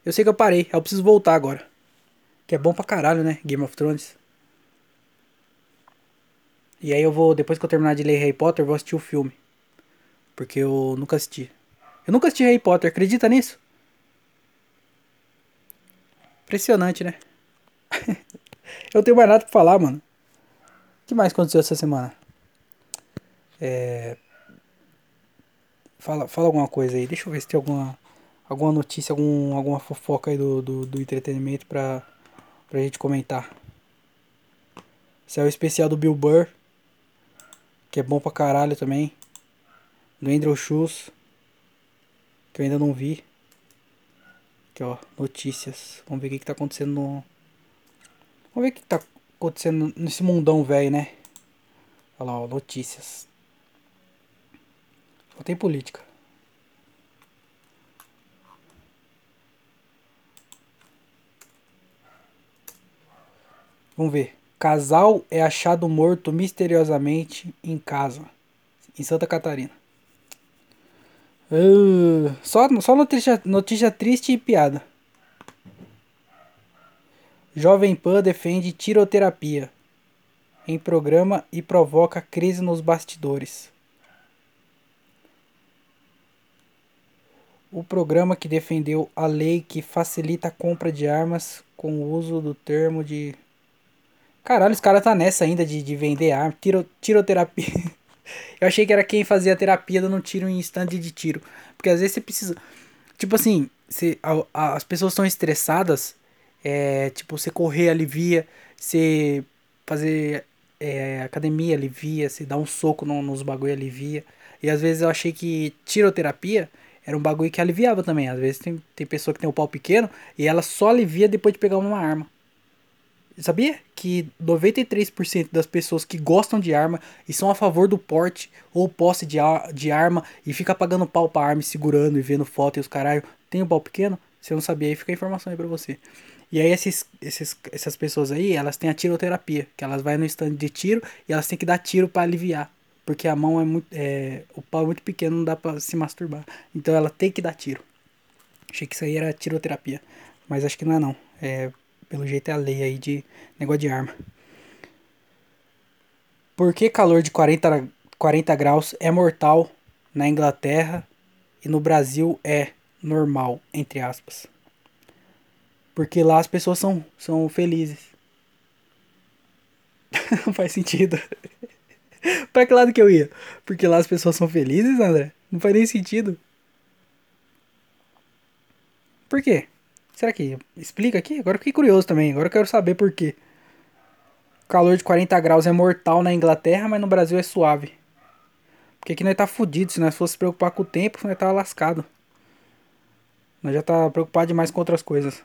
Eu sei que eu parei, eu preciso voltar agora. Que é bom pra caralho, né? Game of Thrones. E aí eu vou, depois que eu terminar de ler Harry Potter, vou assistir o filme. Porque eu nunca assisti. Eu nunca assisti Harry Potter, acredita nisso? Impressionante, né? <laughs> eu tenho mais nada pra falar, mano. O que mais aconteceu essa semana? É... Fala, fala alguma coisa aí. Deixa eu ver se tem alguma, alguma notícia, algum, alguma fofoca aí do, do, do entretenimento pra pra gente comentar. Esse é o especial do Bill Burr, que é bom pra caralho também. Do Andrew Schultz, que eu ainda não vi. Aqui, ó, notícias. Vamos ver o que, que tá acontecendo no. Vamos ver o que, que tá acontecendo nesse mundão velho, né? Olha lá, ó, notícias. Só tem política. Vamos ver. Casal é achado morto misteriosamente em casa, em Santa Catarina. Uh, só só notícia, notícia triste e piada. Jovem Pan defende tiroterapia em programa e provoca crise nos bastidores. O programa que defendeu a lei que facilita a compra de armas com o uso do termo de Caralho, os caras tá nessa ainda de, de vender arma, tiro, tiroterapia. <laughs> Eu achei que era quem fazia terapia dando tiro em stand de tiro. Porque às vezes você precisa. Tipo assim, você, a, a, as pessoas estão estressadas. É, tipo, você correr alivia. Você fazer é, academia alivia. Você dar um soco no, nos bagulho alivia. E às vezes eu achei que tiroterapia era um bagulho que aliviava também. Às vezes tem, tem pessoa que tem o um pau pequeno e ela só alivia depois de pegar uma arma. Sabia que 93% das pessoas que gostam de arma e são a favor do porte ou posse de, ar, de arma e fica pagando pau pra arma e segurando e vendo foto e os caralho, tem um pau pequeno? Se não sabia, aí fica a informação aí pra você. E aí esses, esses, essas pessoas aí, elas têm a tiroterapia, que elas vão no stand de tiro e elas têm que dar tiro para aliviar. Porque a mão é muito. É, o pau é muito pequeno, não dá pra se masturbar. Então ela tem que dar tiro. Achei que isso aí era tiroterapia. Mas acho que não é não. É pelo jeito é a lei aí de negócio de arma. Por que calor de 40, 40 graus é mortal na Inglaterra e no Brasil é normal, entre aspas? Porque lá as pessoas são, são felizes. Não <laughs> faz sentido. <laughs> pra que lado que eu ia? Porque lá as pessoas são felizes, André? Não faz nem sentido. Por quê? Será que explica aqui? Agora eu fiquei curioso também. Agora eu quero saber por quê. O calor de 40 graus é mortal na Inglaterra, mas no Brasil é suave. Porque aqui nós tá fudido. Se nós fosse se preocupar com o tempo, nós tá lascado. Nós já tá preocupado demais com outras coisas.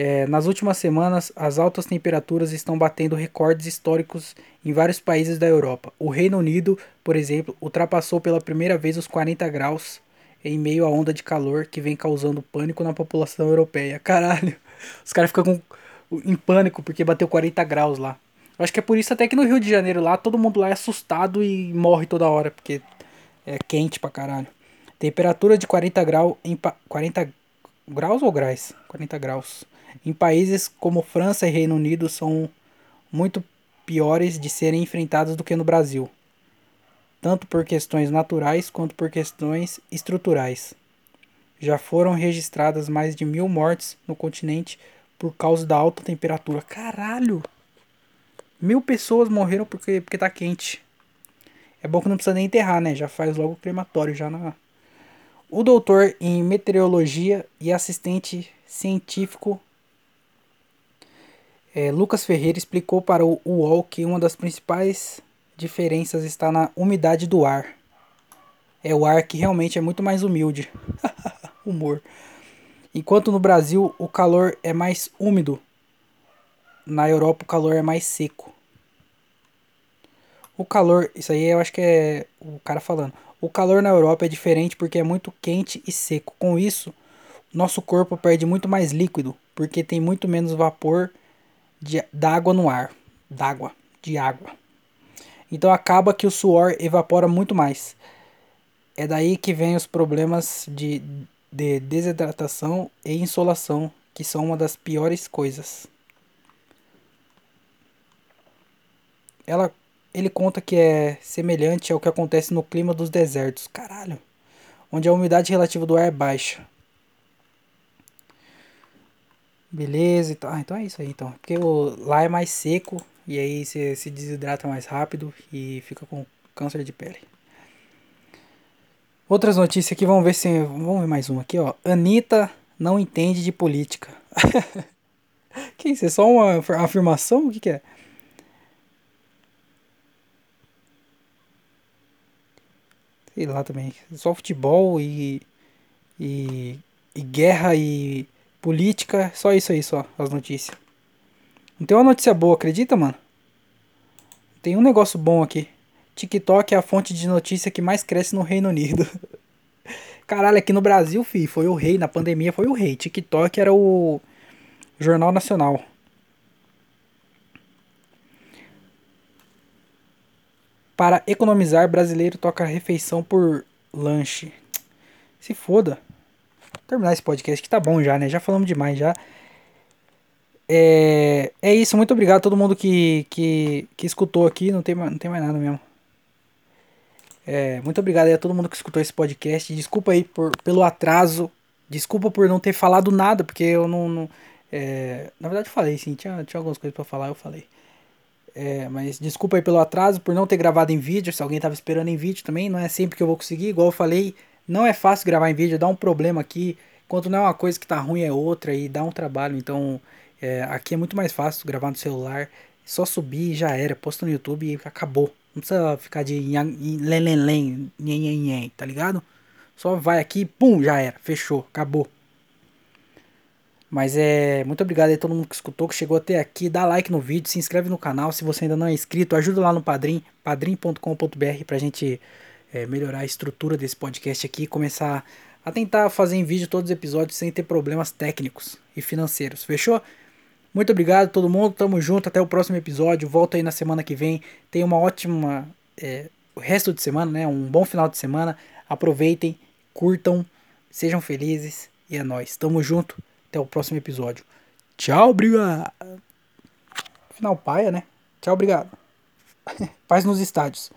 É, nas últimas semanas, as altas temperaturas estão batendo recordes históricos em vários países da Europa. O Reino Unido, por exemplo, ultrapassou pela primeira vez os 40 graus em meio à onda de calor que vem causando pânico na população europeia. <laughs> Caralho, os caras ficam com, em pânico porque bateu 40 graus lá. Eu acho que é por isso até que no Rio de Janeiro lá todo mundo lá é assustado e morre toda hora, porque é quente pra caralho. Temperatura de 40 graus em 40 graus ou graus? 40 graus. Em países como França e Reino Unido são muito piores de serem enfrentados do que no Brasil tanto por questões naturais quanto por questões estruturais. Já foram registradas mais de mil mortes no continente por causa da alta temperatura. Caralho! Mil pessoas morreram porque, porque tá quente. É bom que não precisa nem enterrar, né? Já faz logo o crematório já na. O doutor em meteorologia e assistente científico é, Lucas Ferreira explicou para o UOL que uma das principais diferenças está na umidade do ar. É o ar que realmente é muito mais humilde. <laughs> Humor. Enquanto no Brasil o calor é mais úmido, na Europa o calor é mais seco. O calor, isso aí eu acho que é o cara falando. O calor na Europa é diferente porque é muito quente e seco. Com isso, nosso corpo perde muito mais líquido, porque tem muito menos vapor de, d'água no ar. D'água, de água. Então acaba que o suor evapora muito mais. É daí que vem os problemas de, de desidratação e insolação, que são uma das piores coisas. Ela, ele conta que é semelhante ao que acontece no clima dos desertos, caralho, onde a umidade relativa do ar é baixa. Beleza, então, então é isso aí então. Porque o, lá é mais seco e aí você se desidrata mais rápido e fica com câncer de pele. Outras notícias aqui, vamos ver se. Vamos ver mais uma aqui, ó. Anitta não entende de política. <laughs> que isso? É só uma afirmação? O que, que é? Sei lá também. Só futebol e. e, e guerra e política, só isso aí, só, as notícias. Não tem uma notícia boa, acredita, mano? Tem um negócio bom aqui. TikTok é a fonte de notícia que mais cresce no Reino Unido. <laughs> Caralho, aqui no Brasil, fi, foi o rei. Na pandemia foi o rei. TikTok era o Jornal Nacional. Para economizar, brasileiro toca refeição por lanche. Se foda. Terminar esse podcast que tá bom já, né? Já falamos demais já. É, é isso, muito obrigado a todo mundo que, que, que escutou aqui. Não tem, não tem mais nada mesmo. É, muito obrigado aí a todo mundo que escutou esse podcast. Desculpa aí por, pelo atraso. Desculpa por não ter falado nada, porque eu não. não é, na verdade, eu falei sim, tinha, tinha algumas coisas para falar, eu falei. É, mas desculpa aí pelo atraso, por não ter gravado em vídeo. Se alguém tava esperando em vídeo também, não é sempre que eu vou conseguir. Igual eu falei, não é fácil gravar em vídeo, dá um problema aqui. Enquanto não é uma coisa que tá ruim, é outra e dá um trabalho. Então, é, aqui é muito mais fácil gravar no celular. Só subir e já era. Posta no YouTube e acabou. Não precisa ficar de len, len, tá ligado? Só vai aqui, pum, já era. Fechou, acabou. Mas é. Muito obrigado aí a todo mundo que escutou, que chegou até aqui. Dá like no vídeo, se inscreve no canal. Se você ainda não é inscrito, ajuda lá no Padrim, padrim.com.br pra gente é, melhorar a estrutura desse podcast aqui e começar a tentar fazer em vídeo todos os episódios sem ter problemas técnicos e financeiros. Fechou? Muito obrigado todo mundo. Tamo junto. Até o próximo episódio. Volto aí na semana que vem. Tenha uma ótima. É, o resto de semana, né? Um bom final de semana. Aproveitem, curtam, sejam felizes. E é nóis. Tamo junto. Até o próximo episódio. Tchau, obrigado. Final paia, né? Tchau, obrigado. <laughs> Paz nos estádios.